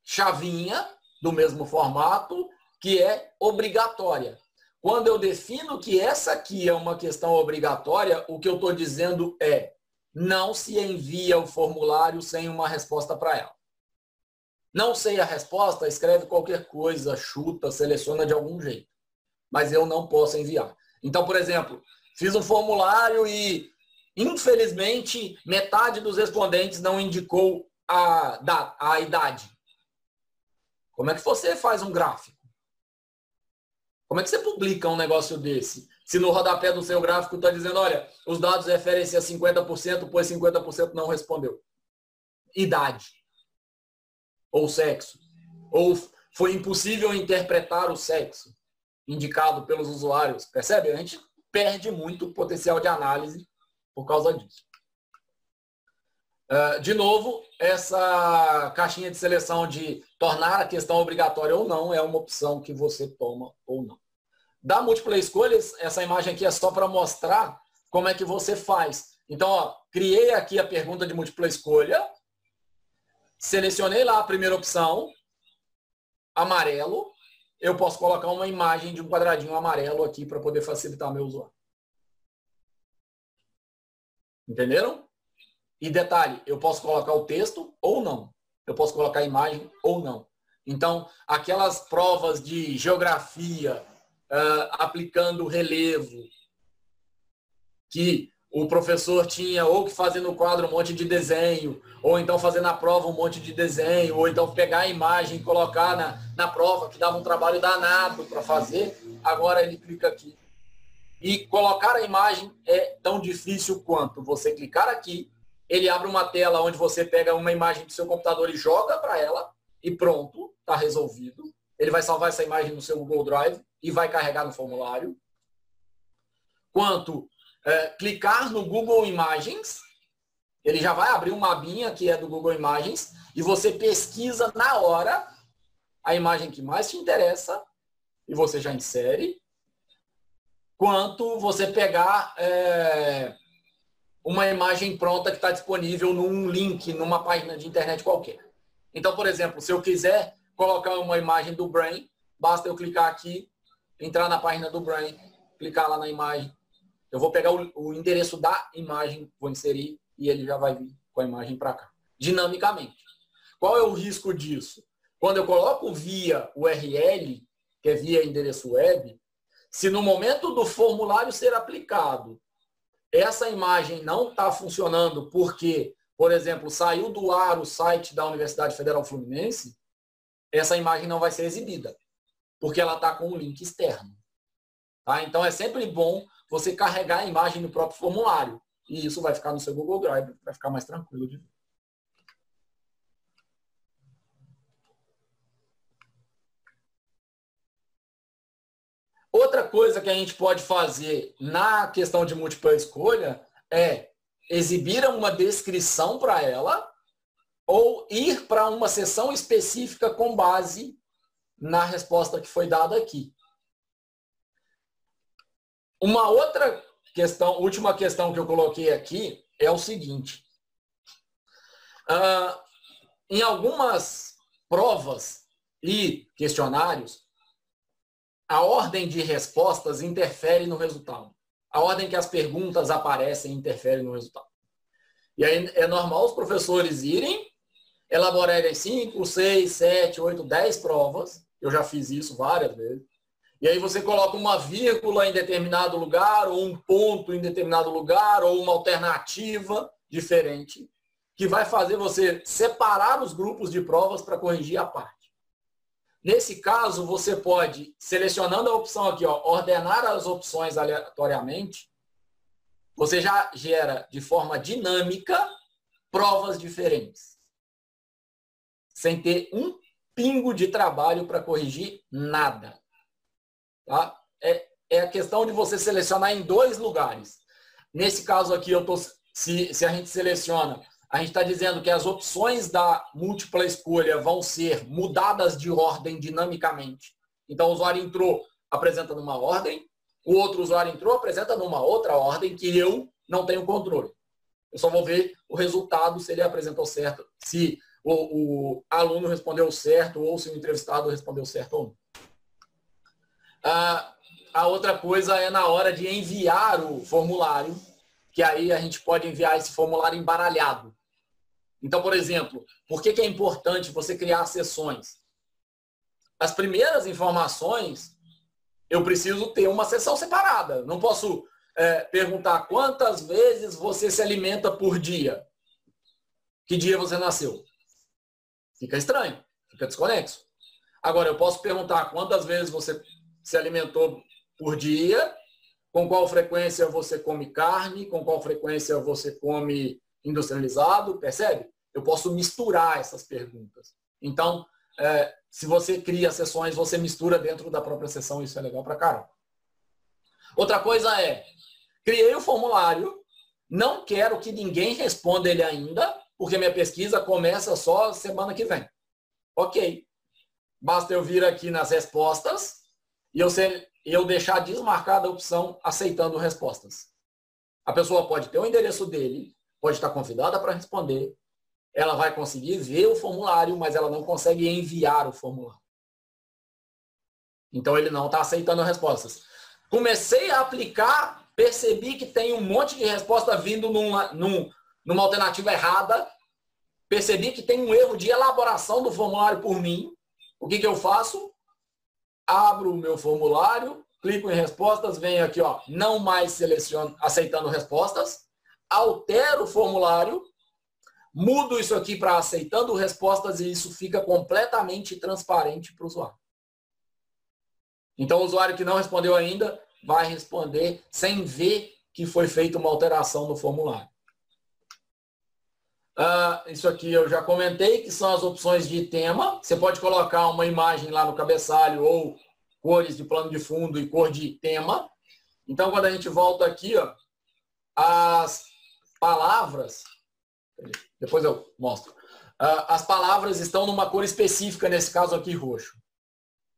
chavinha do mesmo formato que é obrigatória. Quando eu defino que essa aqui é uma questão obrigatória, o que eu estou dizendo é não se envia o formulário sem uma resposta para ela. Não sei a resposta, escreve qualquer coisa, chuta, seleciona de algum jeito. Mas eu não posso enviar. Então, por exemplo, fiz um formulário e, infelizmente, metade dos respondentes não indicou a, a idade. Como é que você faz um gráfico? Como é que você publica um negócio desse? Se no rodapé do seu gráfico está dizendo, olha, os dados referem-se a 50%, pois 50% não respondeu. Idade. Ou sexo. Ou foi impossível interpretar o sexo indicado pelos usuários. Percebe? A gente perde muito potencial de análise por causa disso. Uh, de novo, essa caixinha de seleção de tornar a questão obrigatória ou não é uma opção que você toma ou não. Da múltipla escolhas, essa imagem aqui é só para mostrar como é que você faz. Então, ó, criei aqui a pergunta de múltipla escolha, selecionei lá a primeira opção, amarelo, eu posso colocar uma imagem de um quadradinho amarelo aqui para poder facilitar meu usuário. Entenderam? E detalhe, eu posso colocar o texto ou não. Eu posso colocar a imagem ou não. Então, aquelas provas de geografia, uh, aplicando relevo, que o professor tinha ou que fazer no quadro um monte de desenho, ou então fazer na prova um monte de desenho, ou então pegar a imagem e colocar na, na prova, que dava um trabalho danado para fazer, agora ele clica aqui. E colocar a imagem é tão difícil quanto você clicar aqui, ele abre uma tela onde você pega uma imagem do seu computador e joga para ela, e pronto, está resolvido. Ele vai salvar essa imagem no seu Google Drive e vai carregar no formulário. Quanto é, clicar no Google Imagens, ele já vai abrir uma abinha que é do Google Imagens e você pesquisa na hora a imagem que mais te interessa e você já insere. Quanto você pegar é, uma imagem pronta que está disponível num link, numa página de internet qualquer. Então, por exemplo, se eu quiser colocar uma imagem do Brain, basta eu clicar aqui entrar na página do Brain, clicar lá na imagem. Eu vou pegar o, o endereço da imagem, vou inserir e ele já vai vir com a imagem para cá, dinamicamente. Qual é o risco disso? Quando eu coloco via URL, que é via endereço web, se no momento do formulário ser aplicado, essa imagem não está funcionando porque, por exemplo, saiu do ar o site da Universidade Federal Fluminense, essa imagem não vai ser exibida porque ela está com um link externo. Tá? Então é sempre bom você carregar a imagem no próprio formulário. E isso vai ficar no seu Google Drive, vai ficar mais tranquilo de ver. Outra coisa que a gente pode fazer na questão de múltipla escolha é exibir uma descrição para ela ou ir para uma sessão específica com base na resposta que foi dada aqui. Uma outra questão, última questão que eu coloquei aqui é o seguinte. Uh, em algumas provas e questionários, a ordem de respostas interfere no resultado. A ordem que as perguntas aparecem interfere no resultado. E aí é normal os professores irem, elaborarem 5, 6, 7, 8, 10 provas, eu já fiz isso várias vezes. E aí você coloca uma vírgula em determinado lugar, ou um ponto em determinado lugar, ou uma alternativa diferente, que vai fazer você separar os grupos de provas para corrigir a parte. Nesse caso, você pode, selecionando a opção aqui, ó, ordenar as opções aleatoriamente, você já gera de forma dinâmica provas diferentes. Sem ter um pingo de trabalho para corrigir nada. Tá? É, é a questão de você selecionar em dois lugares. Nesse caso aqui, eu tô, se, se a gente seleciona a gente está dizendo que as opções da múltipla escolha vão ser mudadas de ordem dinamicamente. Então, o usuário entrou, apresenta numa ordem, o outro usuário entrou, apresenta numa outra ordem que eu não tenho controle. Eu só vou ver o resultado se ele apresentou certo, se o, o aluno respondeu certo ou se o entrevistado respondeu certo ou não. Ah, a outra coisa é na hora de enviar o formulário, que aí a gente pode enviar esse formulário embaralhado. Então, por exemplo, por que, que é importante você criar sessões? As primeiras informações, eu preciso ter uma sessão separada. Não posso é, perguntar quantas vezes você se alimenta por dia. Que dia você nasceu? Fica estranho, fica desconexo. Agora, eu posso perguntar quantas vezes você se alimentou por dia, com qual frequência você come carne, com qual frequência você come industrializado, percebe? Eu posso misturar essas perguntas. Então, é, se você cria sessões, você mistura dentro da própria sessão, isso é legal para caramba. Outra coisa é, criei o formulário, não quero que ninguém responda ele ainda, porque minha pesquisa começa só semana que vem. Ok. Basta eu vir aqui nas respostas e eu, ser, eu deixar desmarcada a opção aceitando respostas. A pessoa pode ter o endereço dele, pode estar convidada para responder, ela vai conseguir ver o formulário, mas ela não consegue enviar o formulário. Então ele não está aceitando respostas. Comecei a aplicar, percebi que tem um monte de resposta vindo numa, num, numa alternativa errada. Percebi que tem um erro de elaboração do formulário por mim. O que, que eu faço? Abro o meu formulário, clico em respostas, venho aqui, ó, não mais seleciono, aceitando respostas, altero o formulário mudo isso aqui para aceitando respostas e isso fica completamente transparente para o usuário. Então, o usuário que não respondeu ainda vai responder sem ver que foi feita uma alteração no formulário. Uh, isso aqui eu já comentei, que são as opções de tema. Você pode colocar uma imagem lá no cabeçalho ou cores de plano de fundo e cor de tema. Então, quando a gente volta aqui, ó, as palavras depois eu mostro. Uh, as palavras estão numa cor específica, nesse caso aqui roxo.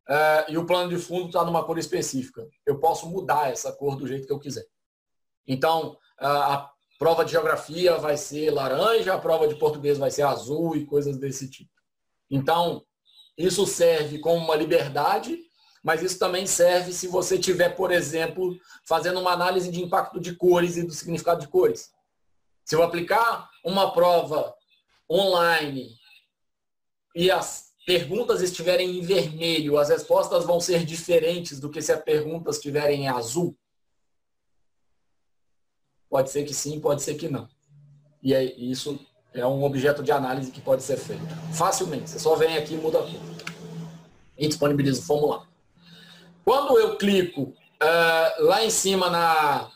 Uh, e o plano de fundo está numa cor específica. Eu posso mudar essa cor do jeito que eu quiser. Então, uh, a prova de geografia vai ser laranja, a prova de português vai ser azul e coisas desse tipo. Então, isso serve como uma liberdade, mas isso também serve se você tiver, por exemplo, fazendo uma análise de impacto de cores e do significado de cores. Se eu aplicar uma prova online e as perguntas estiverem em vermelho, as respostas vão ser diferentes do que se as perguntas estiverem em azul? Pode ser que sim, pode ser que não. E é, isso é um objeto de análise que pode ser feito facilmente. Você só vem aqui e muda tudo. E disponibiliza o formulário. Quando eu clico uh, lá em cima na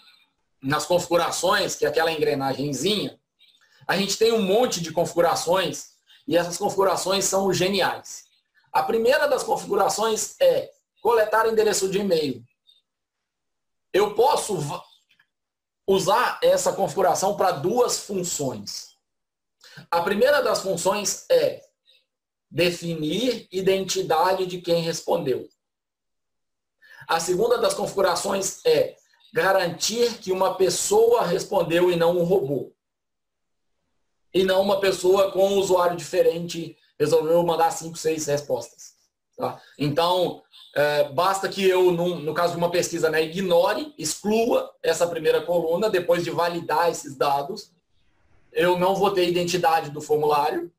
nas configurações, que é aquela engrenagemzinha, a gente tem um monte de configurações e essas configurações são geniais. A primeira das configurações é coletar endereço de e-mail. Eu posso usar essa configuração para duas funções. A primeira das funções é definir identidade de quem respondeu. A segunda das configurações é garantir que uma pessoa respondeu e não um robô. E não uma pessoa com um usuário diferente resolveu mandar cinco, seis respostas. Tá? Então, é, basta que eu, no, no, caso de uma pesquisa, né, ignore, exclua essa primeira coluna, depois de validar esses dados. Eu não vou ter identidade do formulário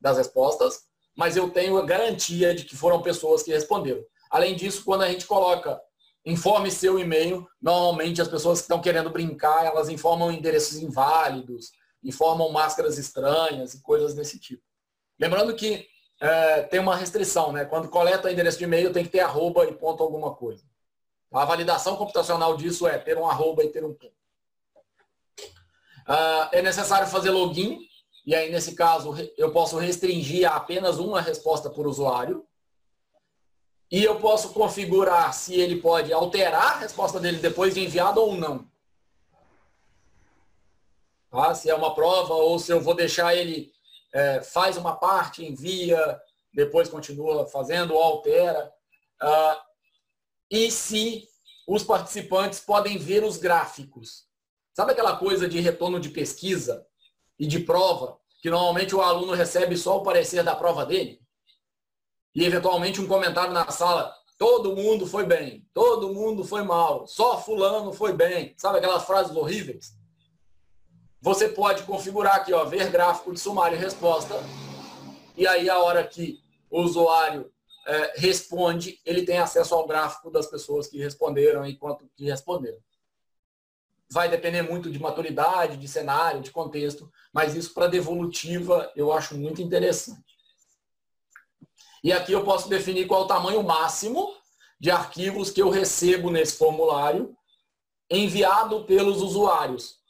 das respostas, mas eu tenho a garantia de que foram pessoas que responderam. Além disso, quando a gente coloca informe seu e-mail. Normalmente as pessoas que estão querendo brincar, elas informam endereços inválidos, informam máscaras estranhas e coisas desse tipo. Lembrando que é, tem uma restrição, né? Quando coleta endereço de e-mail tem que ter arroba e ponto alguma coisa. A validação computacional disso é ter um arroba e ter um ponto. Uh, é necessário fazer login, e aí nesse caso eu posso restringir a apenas uma resposta por usuário. E eu posso configurar se ele pode alterar a resposta dele depois de enviado ou não. Tá? se é uma prova ou se eu vou deixar ele é, faz uma parte, envia, depois continua fazendo ou altera. Ah, e se os participantes podem ver os gráficos. Sabe aquela coisa de retorno de pesquisa e de prova, que normalmente o aluno recebe só o parecer da prova dele? E eventualmente um comentário na sala, todo mundo foi bem, todo mundo foi mal, só fulano foi bem. Sabe aquelas frases horríveis? Você pode configurar aqui, ó, ver gráfico de sumário e resposta. E aí a hora que o usuário é, responde, ele tem acesso ao gráfico das pessoas que responderam e quanto que responderam. Vai depender muito de maturidade, de cenário, de contexto, mas isso para devolutiva eu acho muito interessante. E aqui eu posso definir qual o tamanho máximo de arquivos que eu recebo nesse formulário enviado pelos usuários.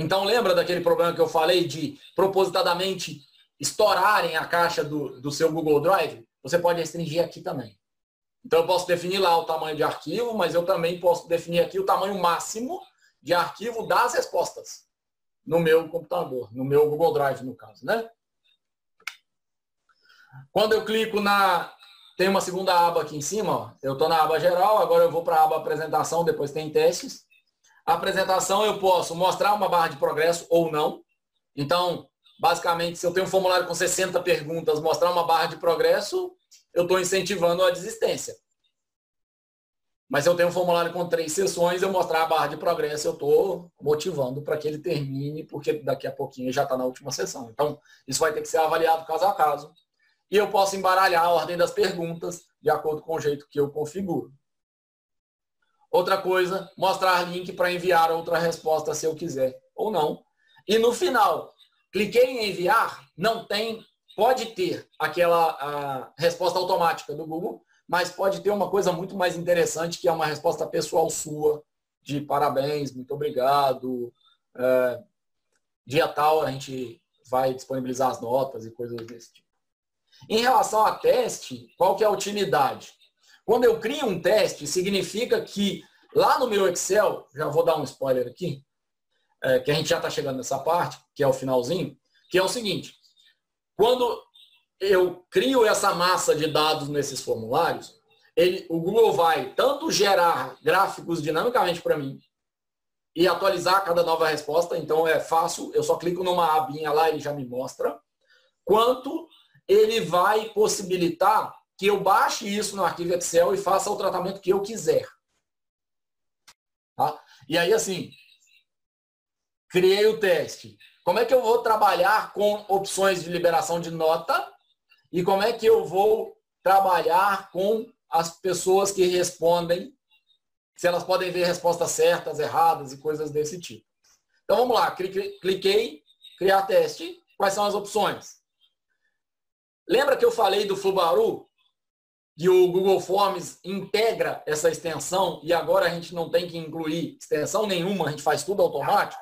Então lembra daquele problema que eu falei de propositadamente estourarem a caixa do, do seu Google Drive? você pode restringir aqui também. Então, eu posso definir lá o tamanho de arquivo, mas eu também posso definir aqui o tamanho máximo de arquivo das respostas no meu computador, no meu Google Drive, no caso, né? Quando eu clico na... Tem uma segunda aba aqui em cima, ó. eu estou na aba geral, agora eu vou para a aba apresentação, depois tem testes. Apresentação eu posso mostrar uma barra de progresso ou não. Então, basicamente, se eu tenho um formulário com 60 perguntas, mostrar uma barra de progresso, eu estou incentivando a desistência. Mas se eu tenho um formulário com três sessões, eu mostrar a barra de progresso, eu estou motivando para que ele termine, porque daqui a pouquinho já está na última sessão. Então, isso vai ter que ser avaliado caso a caso. E eu posso embaralhar a ordem das perguntas de acordo com o jeito que eu configuro. Outra coisa, mostrar link para enviar outra resposta se eu quiser ou não. E no final, Cliquei em enviar, não tem, pode ter aquela resposta automática do Google, mas pode ter uma coisa muito mais interessante, que é uma resposta pessoal sua, de parabéns, muito obrigado, é, dia tal a gente vai disponibilizar as notas e coisas desse tipo. Em relação a teste, qual que é a utilidade? Quando eu crio um teste, significa que lá no meu Excel, já vou dar um spoiler aqui, é, que a gente já está chegando nessa parte, que é o finalzinho, que é o seguinte: quando eu crio essa massa de dados nesses formulários, ele, o Google vai tanto gerar gráficos dinamicamente para mim e atualizar cada nova resposta, então é fácil, eu só clico numa abinha lá e ele já me mostra, quanto ele vai possibilitar que eu baixe isso no arquivo Excel e faça o tratamento que eu quiser. Tá? E aí, assim, criei o teste. Como é que eu vou trabalhar com opções de liberação de nota e como é que eu vou trabalhar com as pessoas que respondem, se elas podem ver respostas certas, erradas e coisas desse tipo. Então vamos lá, cliquei, criar teste. Quais são as opções? Lembra que eu falei do Fubaru? Que o Google Forms integra essa extensão e agora a gente não tem que incluir extensão nenhuma, a gente faz tudo automático?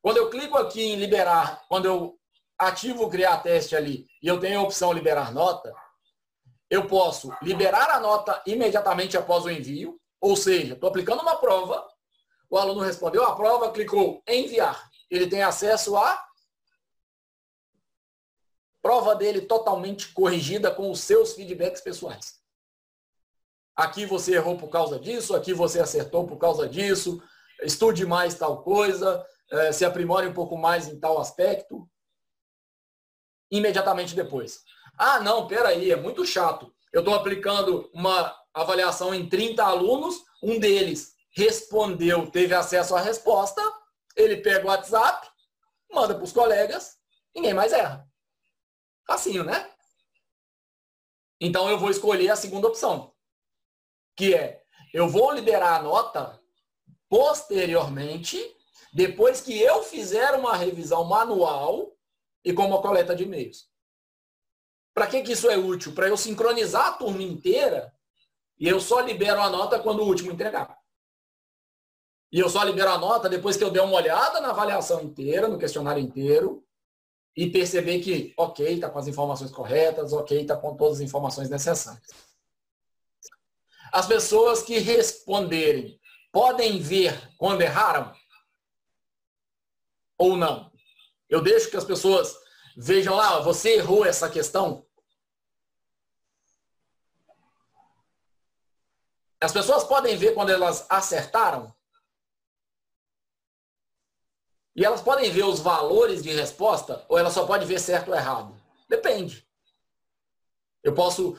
Quando eu clico aqui em liberar, quando eu ativo criar teste ali e eu tenho a opção liberar nota, eu posso liberar a nota imediatamente após o envio, ou seja, estou aplicando uma prova, o aluno respondeu a prova, clicou enviar. Ele tem acesso à prova dele totalmente corrigida com os seus feedbacks pessoais. Aqui você errou por causa disso, aqui você acertou por causa disso, estude mais tal coisa, é, se aprimore um pouco mais em tal aspecto, imediatamente depois. Ah, não, peraí, é muito chato. Eu estou aplicando uma avaliação em 30 alunos, um deles respondeu, teve acesso à resposta, ele pega o WhatsApp, manda para os colegas, ninguém mais erra. Facinho, né? Então eu vou escolher a segunda opção, que é eu vou liberar a nota posteriormente depois que eu fizer uma revisão manual e com uma coleta de e-mails. Para que, que isso é útil? Para eu sincronizar a turma inteira e eu só libero a nota quando o último entregar. E eu só libero a nota depois que eu der uma olhada na avaliação inteira, no questionário inteiro, e perceber que, ok, está com as informações corretas, ok, está com todas as informações necessárias. As pessoas que responderem podem ver quando erraram? ou não? Eu deixo que as pessoas vejam lá, você errou essa questão. As pessoas podem ver quando elas acertaram. E elas podem ver os valores de resposta ou elas só podem ver certo ou errado? Depende. Eu posso,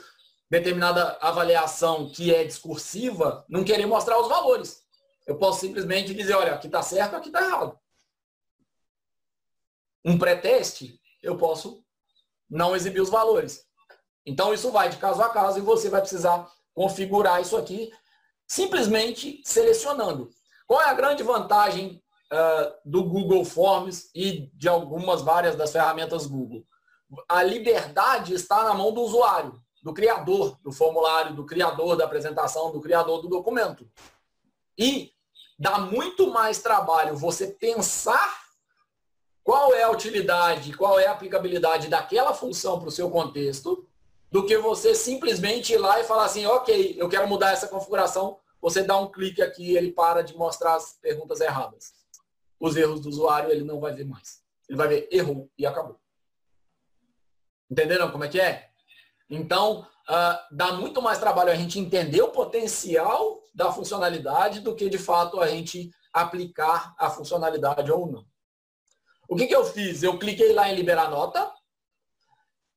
determinada avaliação que é discursiva, não querer mostrar os valores. Eu posso simplesmente dizer, olha, aqui está certo, aqui está errado. Um pré-teste, eu posso não exibir os valores. Então, isso vai de caso a caso e você vai precisar configurar isso aqui simplesmente selecionando. Qual é a grande vantagem uh, do Google Forms e de algumas várias das ferramentas Google. A liberdade está na mão do usuário, do criador do formulário, do criador da apresentação, do criador do documento. E dá muito mais trabalho você pensar qual é a utilidade, qual é a aplicabilidade daquela função para o seu contexto, do que você simplesmente ir lá e falar assim, ok, eu quero mudar essa configuração, você dá um clique aqui e ele para de mostrar as perguntas erradas os erros do usuário ele não vai ver mais. Ele vai ver errou e acabou. Entenderam como é que é? Então, uh, dá muito mais trabalho a gente entender o potencial da funcionalidade do que, de fato, a gente aplicar a funcionalidade ou não. O que, que eu fiz? Eu cliquei lá em liberar nota.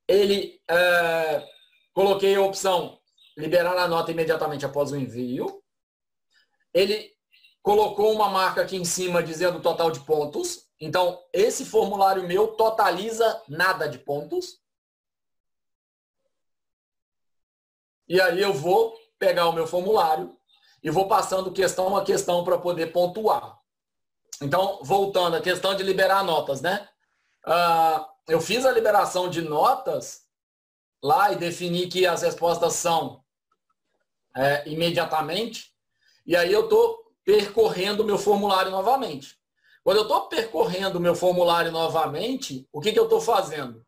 Ele, uh, coloquei a opção liberar a nota imediatamente após o envio. Ele colocou uma marca aqui em cima dizendo o total de pontos. Então, esse formulário meu totaliza nada de pontos. E aí eu vou pegar o meu formulário e vou passando questão a questão para poder pontuar. Então, voltando à questão de liberar notas, né? Uh, eu fiz a liberação de notas lá e defini que as respostas são é, imediatamente. E aí eu estou percorrendo o meu formulário novamente. Quando eu estou percorrendo o meu formulário novamente, o que, que eu estou fazendo?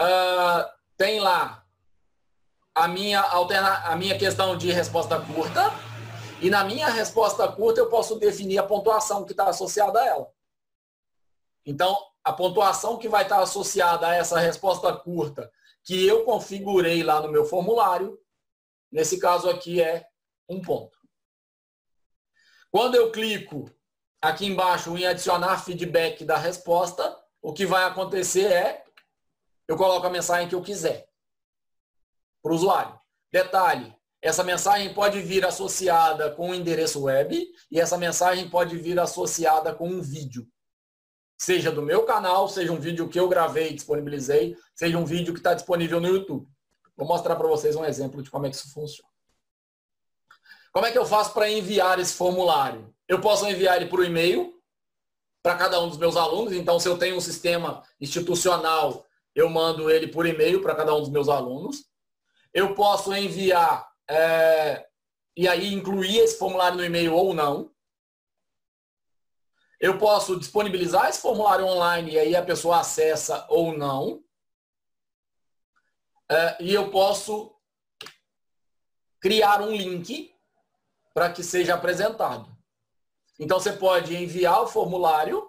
Uh, tem lá a minha, alterna, a minha questão de resposta curta, e na minha resposta curta eu posso definir a pontuação que está associada a ela. Então, a pontuação que vai estar associada a essa resposta curta, que eu configurei lá no meu formulário, nesse caso aqui é um ponto. Quando eu clico aqui embaixo em adicionar feedback da resposta, o que vai acontecer é, eu coloco a mensagem que eu quiser para o usuário. Detalhe, essa mensagem pode vir associada com um endereço web e essa mensagem pode vir associada com um vídeo. Seja do meu canal, seja um vídeo que eu gravei e disponibilizei, seja um vídeo que está disponível no YouTube. Vou mostrar para vocês um exemplo de como é que isso funciona. Como é que eu faço para enviar esse formulário? Eu posso enviar ele por e-mail para cada um dos meus alunos. Então, se eu tenho um sistema institucional, eu mando ele por e-mail para cada um dos meus alunos. Eu posso enviar é, e aí incluir esse formulário no e-mail ou não. Eu posso disponibilizar esse formulário online e aí a pessoa acessa ou não. É, e eu posso criar um link para que seja apresentado. Então, você pode enviar o formulário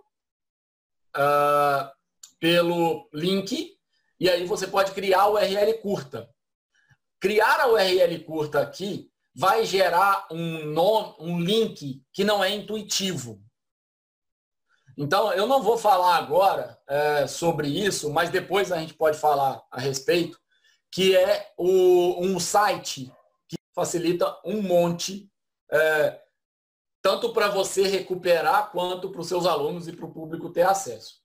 uh, pelo link e aí você pode criar a URL curta. Criar a URL curta aqui vai gerar um, nome, um link que não é intuitivo. Então, eu não vou falar agora é, sobre isso, mas depois a gente pode falar a respeito, que é o, um site que facilita um monte é, tanto para você recuperar quanto para os seus alunos e para o público ter acesso.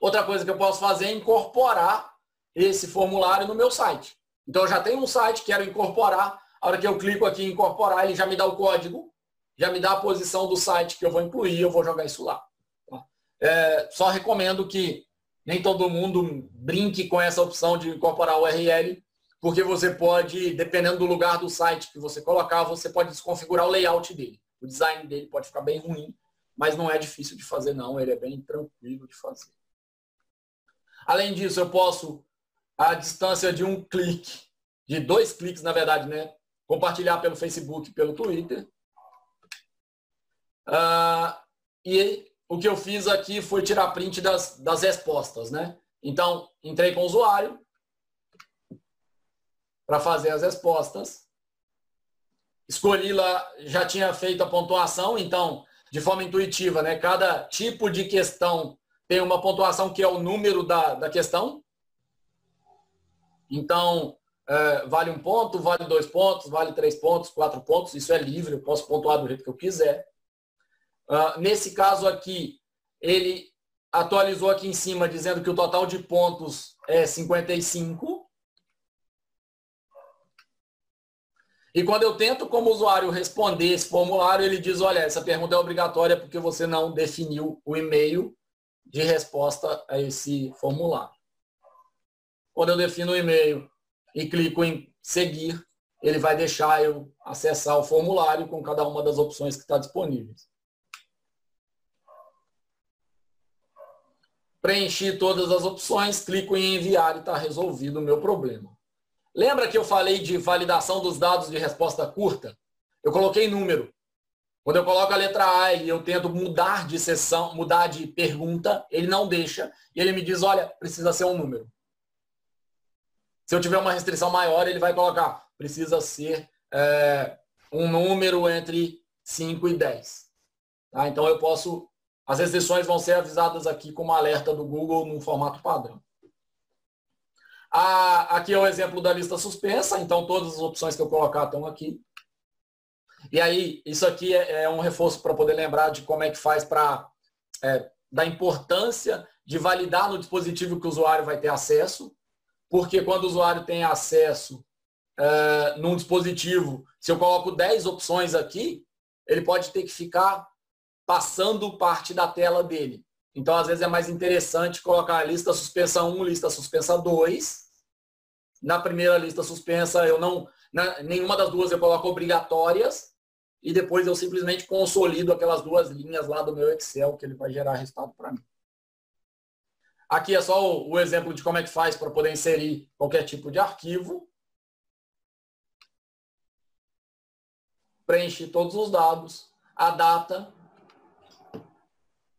Outra coisa que eu posso fazer é incorporar esse formulário no meu site. Então eu já tenho um site, quero incorporar. A hora que eu clico aqui em incorporar, ele já me dá o código, já me dá a posição do site que eu vou incluir, eu vou jogar isso lá. Tá? É, só recomendo que nem todo mundo brinque com essa opção de incorporar o URL, porque você pode, dependendo do lugar do site que você colocar, você pode desconfigurar o layout dele. O design dele pode ficar bem ruim, mas não é difícil de fazer não, ele é bem tranquilo de fazer. Além disso, eu posso, a distância de um clique, de dois cliques, na verdade, né? Compartilhar pelo Facebook, pelo Twitter. Uh, e o que eu fiz aqui foi tirar print das, das respostas, né? Então, entrei com o usuário para fazer as respostas. Escolhi lá, já tinha feito a pontuação, então, de forma intuitiva, né? Cada tipo de questão tem uma pontuação que é o número da, da questão. Então, é, vale um ponto, vale dois pontos, vale três pontos, quatro pontos, isso é livre, eu posso pontuar do jeito que eu quiser. Uh, nesse caso aqui, ele atualizou aqui em cima dizendo que o total de pontos é 55. E quando eu tento como usuário responder esse formulário, ele diz, olha, essa pergunta é obrigatória porque você não definiu o e-mail de resposta a esse formulário. Quando eu defino o e-mail e clico em seguir, ele vai deixar eu acessar o formulário com cada uma das opções que está disponíveis. Preenchi todas as opções, clico em enviar e está resolvido o meu problema. Lembra que eu falei de validação dos dados de resposta curta? Eu coloquei número. Quando eu coloco a letra A e eu tento mudar de sessão, mudar de pergunta, ele não deixa e ele me diz, olha, precisa ser um número. Se eu tiver uma restrição maior, ele vai colocar, precisa ser é, um número entre 5 e 10. Tá? Então eu posso, as restrições vão ser avisadas aqui como alerta do Google no formato padrão. Ah, aqui é o exemplo da lista suspensa, então todas as opções que eu colocar estão aqui. E aí, isso aqui é, é um reforço para poder lembrar de como é que faz para é, da importância de validar no dispositivo que o usuário vai ter acesso, porque quando o usuário tem acesso é, num dispositivo, se eu coloco 10 opções aqui, ele pode ter que ficar passando parte da tela dele. Então, às vezes, é mais interessante colocar a lista suspensa 1, lista suspensa 2. Na primeira lista suspensa, eu não. Na, nenhuma das duas eu coloco obrigatórias e depois eu simplesmente consolido aquelas duas linhas lá do meu Excel que ele vai gerar resultado para mim. Aqui é só o, o exemplo de como é que faz para poder inserir qualquer tipo de arquivo. Preenche todos os dados, a data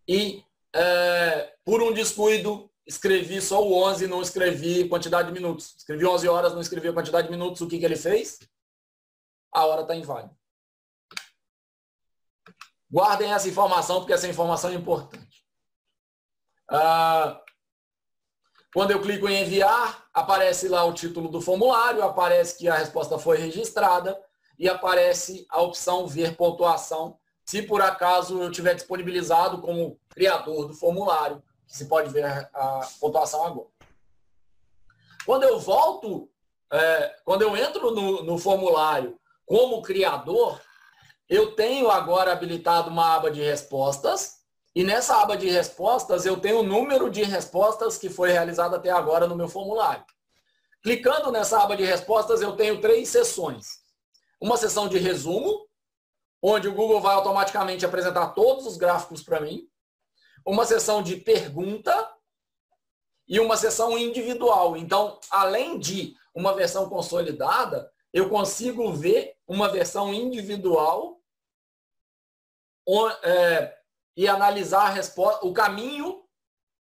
e é, por um descuido escrevi só o 11, não escrevi quantidade de minutos. Escrevi 11 horas, não escrevi a quantidade de minutos. O que, que ele fez? A hora está inválida. Guardem essa informação, porque essa informação é importante. Ah, quando eu clico em enviar, aparece lá o título do formulário, aparece que a resposta foi registrada e aparece a opção ver pontuação, se por acaso eu tiver disponibilizado como criador do formulário, que se pode ver a pontuação agora. Quando eu volto, é, quando eu entro no, no formulário como criador, eu tenho agora habilitado uma aba de respostas e nessa aba de respostas eu tenho o número de respostas que foi realizado até agora no meu formulário. Clicando nessa aba de respostas eu tenho três sessões. Uma sessão de resumo, onde o Google vai automaticamente apresentar todos os gráficos para mim. Uma sessão de pergunta e uma sessão individual. Então, além de uma versão consolidada, eu consigo ver uma versão individual é, e analisar a resposta, o caminho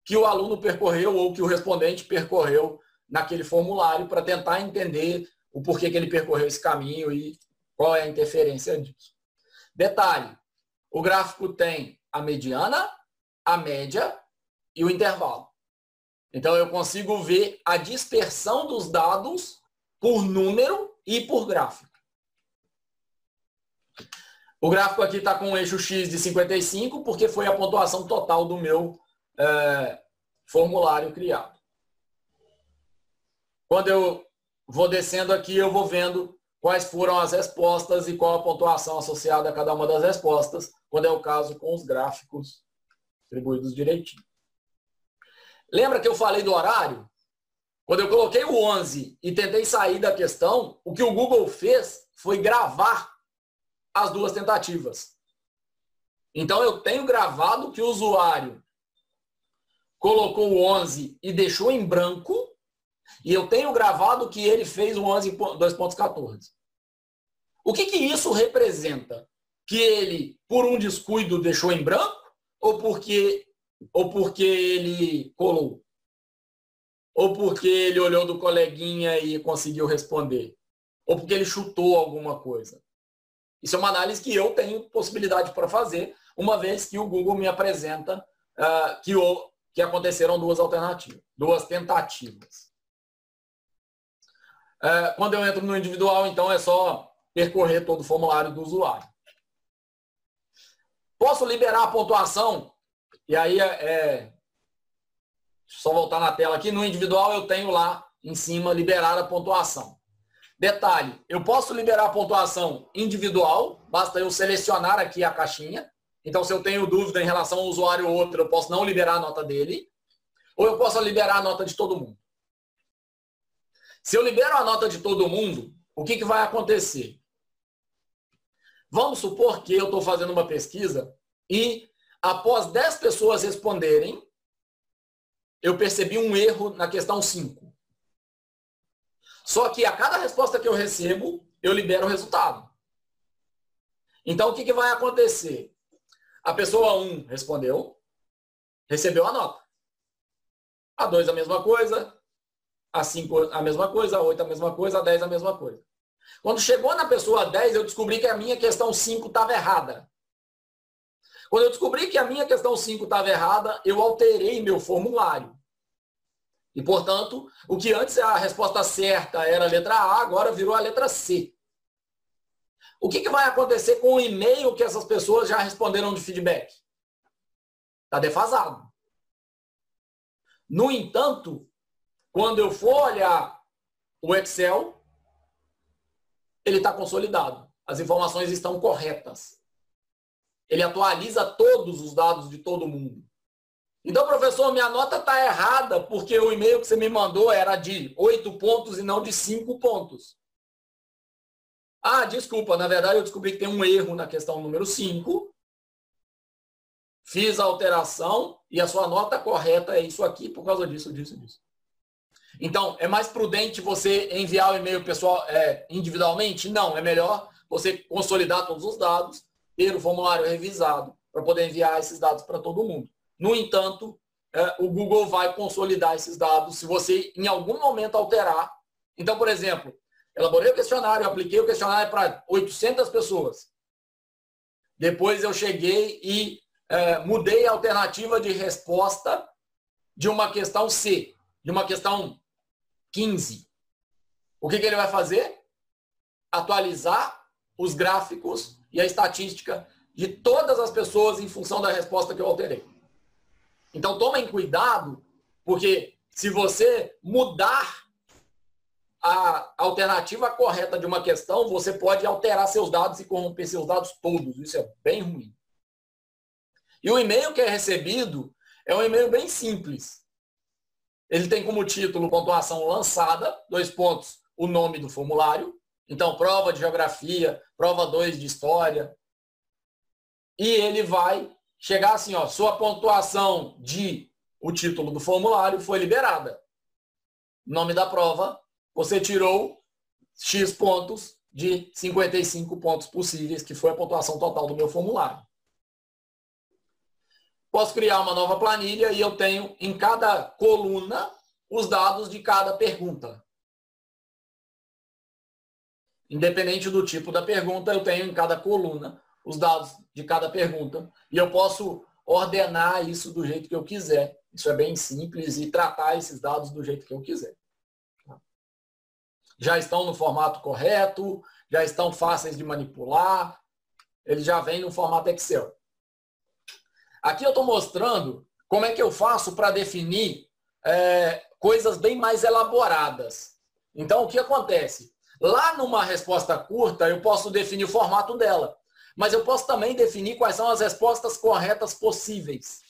que o aluno percorreu ou que o respondente percorreu naquele formulário para tentar entender o porquê que ele percorreu esse caminho e qual é a interferência disso. Detalhe, o gráfico tem a mediana, a média e o intervalo. Então eu consigo ver a dispersão dos dados por número e por gráfico. O gráfico aqui está com um eixo X de 55, porque foi a pontuação total do meu é, formulário criado. Quando eu vou descendo aqui, eu vou vendo quais foram as respostas e qual a pontuação associada a cada uma das respostas, quando é o caso com os gráficos distribuídos direitinho. Lembra que eu falei do horário? Quando eu coloquei o 11 e tentei sair da questão, o que o Google fez foi gravar as duas tentativas. Então eu tenho gravado que o usuário colocou o 11 e deixou em branco, e eu tenho gravado que ele fez o 11 2.14. O que, que isso representa? Que ele, por um descuido, deixou em branco, ou porque, ou porque ele colou? Ou porque ele olhou do coleguinha e conseguiu responder? Ou porque ele chutou alguma coisa? Isso é uma análise que eu tenho possibilidade para fazer, uma vez que o Google me apresenta uh, que, o, que aconteceram duas alternativas, duas tentativas. Uh, quando eu entro no individual, então é só percorrer todo o formulário do usuário. Posso liberar a pontuação? E aí é, é só voltar na tela aqui. No individual eu tenho lá em cima liberar a pontuação. Detalhe, eu posso liberar a pontuação individual, basta eu selecionar aqui a caixinha. Então, se eu tenho dúvida em relação ao usuário ou outro, eu posso não liberar a nota dele. Ou eu posso liberar a nota de todo mundo. Se eu libero a nota de todo mundo, o que, que vai acontecer? Vamos supor que eu estou fazendo uma pesquisa e após 10 pessoas responderem, eu percebi um erro na questão 5. Só que a cada resposta que eu recebo, eu libero o resultado. Então, o que, que vai acontecer? A pessoa 1 respondeu, recebeu a nota. A 2 a mesma coisa, a 5 a mesma coisa, a 8 a mesma coisa, a 10 a mesma coisa. Quando chegou na pessoa 10, eu descobri que a minha questão 5 estava errada. Quando eu descobri que a minha questão 5 estava errada, eu alterei meu formulário. E, portanto, o que antes a resposta certa era a letra A, agora virou a letra C. O que, que vai acontecer com o e-mail que essas pessoas já responderam de feedback? Está defasado. No entanto, quando eu for olhar o Excel, ele está consolidado. As informações estão corretas. Ele atualiza todos os dados de todo mundo. Então, professor, minha nota está errada porque o e-mail que você me mandou era de oito pontos e não de cinco pontos. Ah, desculpa, na verdade eu descobri que tem um erro na questão número 5. Fiz a alteração e a sua nota correta é isso aqui por causa disso, disso, disso. Então, é mais prudente você enviar o e-mail pessoal é, individualmente? Não, é melhor você consolidar todos os dados, ter o formulário revisado para poder enviar esses dados para todo mundo. No entanto, é, o Google vai consolidar esses dados se você em algum momento alterar. Então, por exemplo, elaborei o questionário, apliquei o questionário para 800 pessoas. Depois eu cheguei e é, mudei a alternativa de resposta de uma questão C, de uma questão 15. O que, que ele vai fazer? Atualizar os gráficos e a estatística de todas as pessoas em função da resposta que eu alterei. Então tomem cuidado, porque se você mudar a alternativa correta de uma questão, você pode alterar seus dados e corromper seus dados todos. Isso é bem ruim. E o e-mail que é recebido é um e-mail bem simples. Ele tem como título pontuação lançada, dois pontos, o nome do formulário. Então, prova de geografia, prova 2 de história. E ele vai chegar assim, ó, sua pontuação de o título do formulário foi liberada. Nome da prova, você tirou X pontos de 55 pontos possíveis, que foi a pontuação total do meu formulário. Posso criar uma nova planilha e eu tenho em cada coluna os dados de cada pergunta. Independente do tipo da pergunta, eu tenho em cada coluna os dados de cada pergunta. E eu posso ordenar isso do jeito que eu quiser. Isso é bem simples e tratar esses dados do jeito que eu quiser. Já estão no formato correto, já estão fáceis de manipular, eles já vêm no formato Excel. Aqui eu estou mostrando como é que eu faço para definir é, coisas bem mais elaboradas. Então, o que acontece? Lá numa resposta curta, eu posso definir o formato dela mas eu posso também definir quais são as respostas corretas possíveis.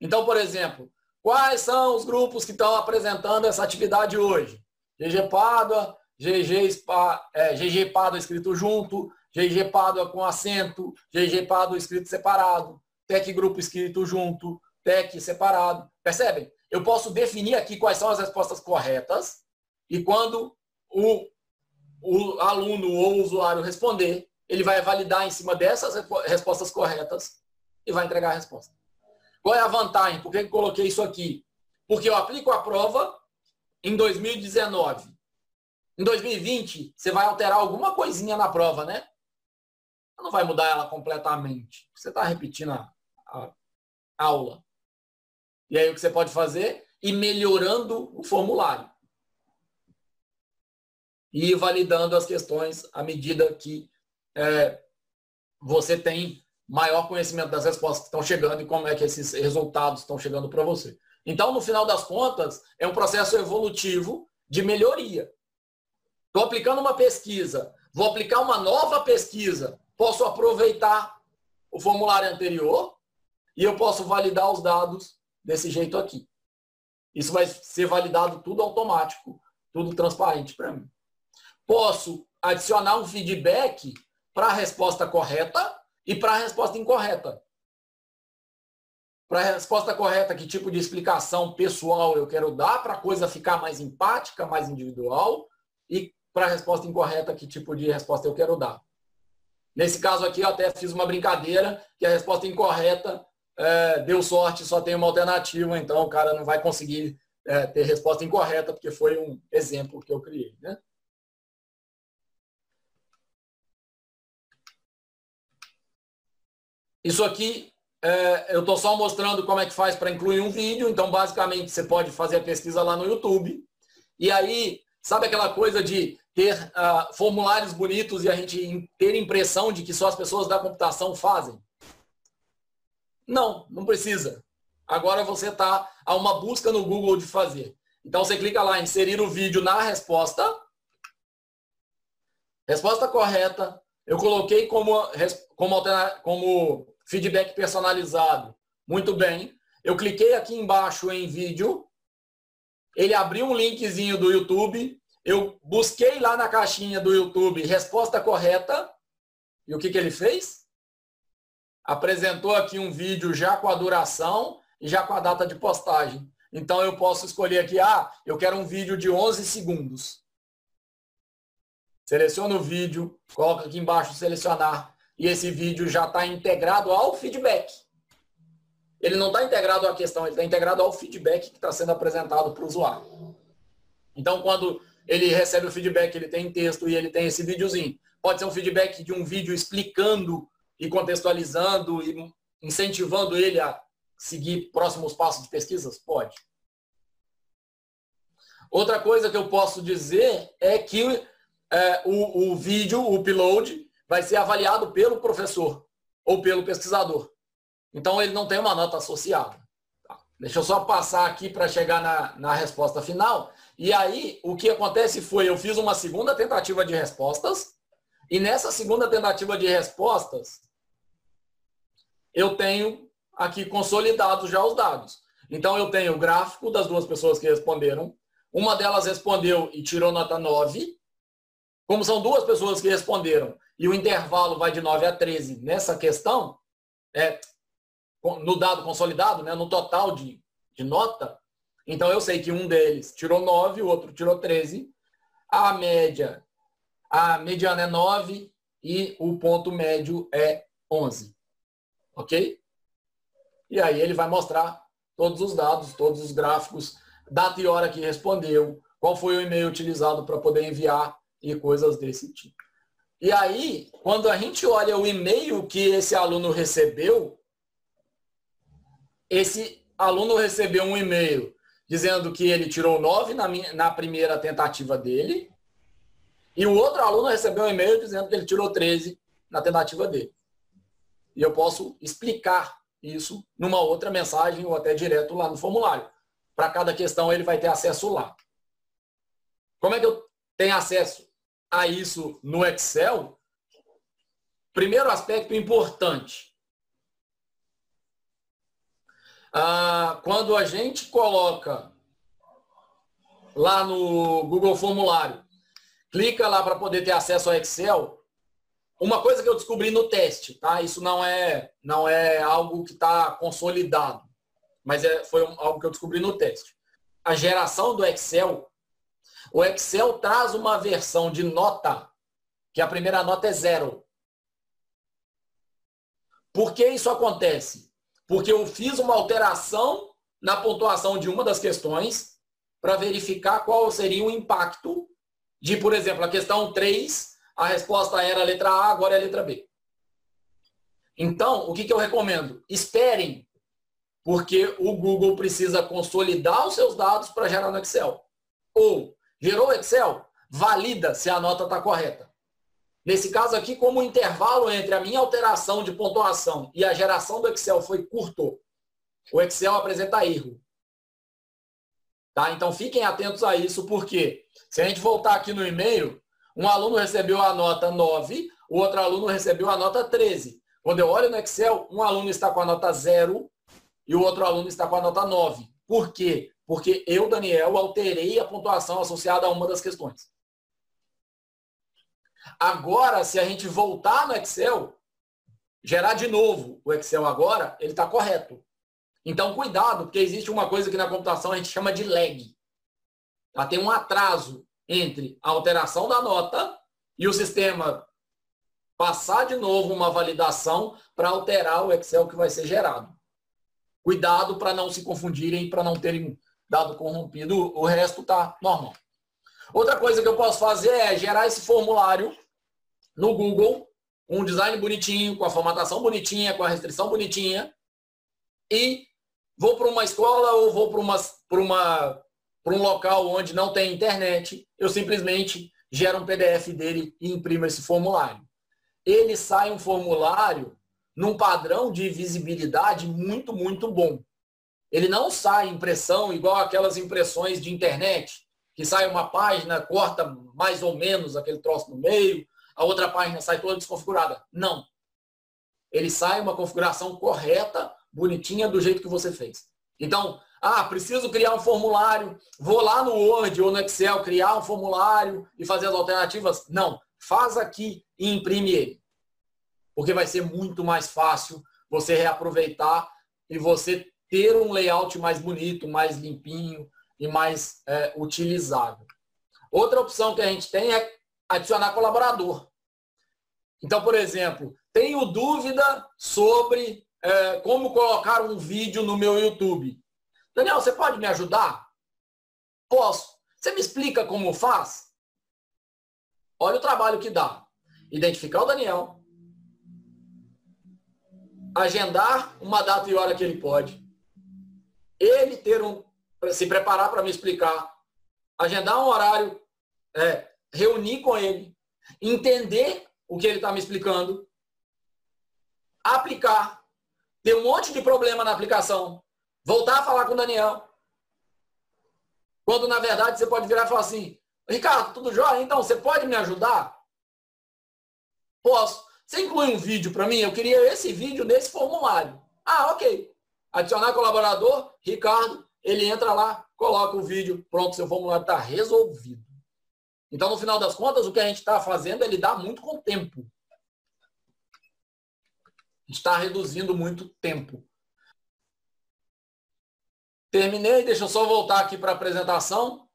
Então, por exemplo, quais são os grupos que estão apresentando essa atividade hoje? GG Pádua, GG, Spa, é, GG Pádua escrito junto, GG Pádua com acento, GG Pádua escrito separado, TEC Grupo escrito junto, TEC separado. Percebem? Eu posso definir aqui quais são as respostas corretas e quando o, o aluno ou o usuário responder, ele vai validar em cima dessas respostas corretas e vai entregar a resposta. Qual é a vantagem? Por que eu coloquei isso aqui? Porque eu aplico a prova em 2019. Em 2020, você vai alterar alguma coisinha na prova, né? Não vai mudar ela completamente. Você está repetindo a, a aula. E aí o que você pode fazer? Ir melhorando o formulário. E validando as questões à medida que é, você tem maior conhecimento das respostas que estão chegando e como é que esses resultados estão chegando para você. Então, no final das contas, é um processo evolutivo de melhoria. Estou aplicando uma pesquisa, vou aplicar uma nova pesquisa, posso aproveitar o formulário anterior e eu posso validar os dados desse jeito aqui. Isso vai ser validado tudo automático, tudo transparente para mim. Posso adicionar um feedback para a resposta correta e para a resposta incorreta. Para a resposta correta, que tipo de explicação pessoal eu quero dar para a coisa ficar mais empática, mais individual, e para a resposta incorreta, que tipo de resposta eu quero dar. Nesse caso aqui, eu até fiz uma brincadeira, que a resposta incorreta é, deu sorte, só tem uma alternativa, então o cara não vai conseguir é, ter resposta incorreta, porque foi um exemplo que eu criei. Né? Isso aqui, é, eu estou só mostrando como é que faz para incluir um vídeo. Então, basicamente, você pode fazer a pesquisa lá no YouTube. E aí, sabe aquela coisa de ter uh, formulários bonitos e a gente ter impressão de que só as pessoas da computação fazem? Não, não precisa. Agora você está a uma busca no Google de fazer. Então, você clica lá, inserir o vídeo na resposta. Resposta correta. Eu coloquei como, como, como feedback personalizado. Muito bem. Eu cliquei aqui embaixo em vídeo. Ele abriu um linkzinho do YouTube. Eu busquei lá na caixinha do YouTube resposta correta. E o que, que ele fez? Apresentou aqui um vídeo já com a duração e já com a data de postagem. Então eu posso escolher aqui, ah, eu quero um vídeo de 11 segundos. Seleciono o vídeo, coloco aqui embaixo selecionar e esse vídeo já está integrado ao feedback. Ele não está integrado à questão, ele está integrado ao feedback que está sendo apresentado para o usuário. Então, quando ele recebe o feedback, ele tem texto e ele tem esse videozinho. Pode ser um feedback de um vídeo explicando e contextualizando e incentivando ele a seguir próximos passos de pesquisas? Pode. Outra coisa que eu posso dizer é que é, o, o vídeo, o upload, vai ser avaliado pelo professor ou pelo pesquisador. Então, ele não tem uma nota associada. Tá? Deixa eu só passar aqui para chegar na, na resposta final. E aí, o que acontece foi, eu fiz uma segunda tentativa de respostas, e nessa segunda tentativa de respostas, eu tenho aqui consolidados já os dados. Então, eu tenho o gráfico das duas pessoas que responderam. Uma delas respondeu e tirou nota 9. Como são duas pessoas que responderam e o intervalo vai de 9 a 13 nessa questão, é, no dado consolidado, né, no total de, de nota, então eu sei que um deles tirou 9, o outro tirou 13, a média, a mediana é 9 e o ponto médio é 11. Ok? E aí ele vai mostrar todos os dados, todos os gráficos, data e hora que respondeu, qual foi o e-mail utilizado para poder enviar e coisas desse tipo. E aí, quando a gente olha o e-mail que esse aluno recebeu, esse aluno recebeu um e-mail dizendo que ele tirou 9 na, minha, na primeira tentativa dele, e o outro aluno recebeu um e-mail dizendo que ele tirou 13 na tentativa dele. E eu posso explicar isso numa outra mensagem ou até direto lá no formulário. Para cada questão ele vai ter acesso lá. Como é que eu tenho acesso a isso no Excel, primeiro aspecto importante. Ah, quando a gente coloca lá no Google Formulário, clica lá para poder ter acesso ao Excel, uma coisa que eu descobri no teste, tá? Isso não é, não é algo que está consolidado, mas é, foi algo que eu descobri no teste. A geração do Excel o Excel traz uma versão de nota, que a primeira nota é zero. Por que isso acontece? Porque eu fiz uma alteração na pontuação de uma das questões para verificar qual seria o impacto de, por exemplo, a questão 3, a resposta era a letra A, agora é a letra B. Então, o que, que eu recomendo? Esperem, porque o Google precisa consolidar os seus dados para gerar no Excel. Ou, gerou o Excel, valida se a nota está correta. Nesse caso aqui, como o intervalo entre a minha alteração de pontuação e a geração do Excel foi curto, o Excel apresenta erro. Tá? Então fiquem atentos a isso, porque se a gente voltar aqui no e-mail, um aluno recebeu a nota 9, o outro aluno recebeu a nota 13. Quando eu olho no Excel, um aluno está com a nota 0 e o outro aluno está com a nota 9. Por quê? Porque eu, Daniel, alterei a pontuação associada a uma das questões. Agora, se a gente voltar no Excel, gerar de novo o Excel agora, ele está correto. Então, cuidado, porque existe uma coisa que na computação a gente chama de lag. Ela tem um atraso entre a alteração da nota e o sistema passar de novo uma validação para alterar o Excel que vai ser gerado. Cuidado para não se confundirem, para não terem dado corrompido, o resto está normal. Outra coisa que eu posso fazer é gerar esse formulário no Google, com um design bonitinho, com a formatação bonitinha, com a restrição bonitinha, e vou para uma escola ou vou para uma, uma, um local onde não tem internet, eu simplesmente gero um PDF dele e imprimo esse formulário. Ele sai um formulário num padrão de visibilidade muito, muito bom. Ele não sai impressão igual aquelas impressões de internet, que sai uma página, corta mais ou menos aquele troço no meio, a outra página sai toda desconfigurada. Não. Ele sai uma configuração correta bonitinha do jeito que você fez. Então, ah, preciso criar um formulário, vou lá no Word ou no Excel criar um formulário e fazer as alternativas. Não, faz aqui e imprime ele. Porque vai ser muito mais fácil você reaproveitar e você ter um layout mais bonito, mais limpinho e mais é, utilizável. Outra opção que a gente tem é adicionar colaborador. Então, por exemplo, tenho dúvida sobre é, como colocar um vídeo no meu YouTube. Daniel, você pode me ajudar? Posso. Você me explica como faz? Olha o trabalho que dá. Identificar o Daniel. Agendar uma data e hora que ele pode. Ele ter um. Se preparar para me explicar. Agendar um horário. É, reunir com ele. Entender o que ele está me explicando. Aplicar ter um monte de problema na aplicação, voltar a falar com o Daniel. Quando, na verdade, você pode virar e falar assim, Ricardo, tudo jóia? Então, você pode me ajudar? Posso. Você inclui um vídeo para mim? Eu queria esse vídeo nesse formulário. Ah, ok. Adicionar colaborador, Ricardo, ele entra lá, coloca o vídeo, pronto, seu formulário está resolvido. Então, no final das contas, o que a gente está fazendo é lidar muito com o tempo está reduzindo muito tempo. Terminei, deixa eu só voltar aqui para a apresentação.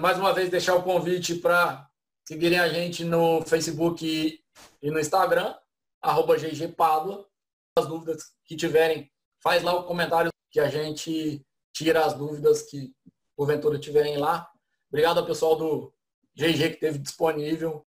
Mais uma vez, deixar o convite para seguirem a gente no Facebook e no Instagram, arroba ggpadua. As dúvidas que tiverem, faz lá o comentário que a gente tira as dúvidas que porventura tiverem lá. Obrigado ao pessoal do GG que teve disponível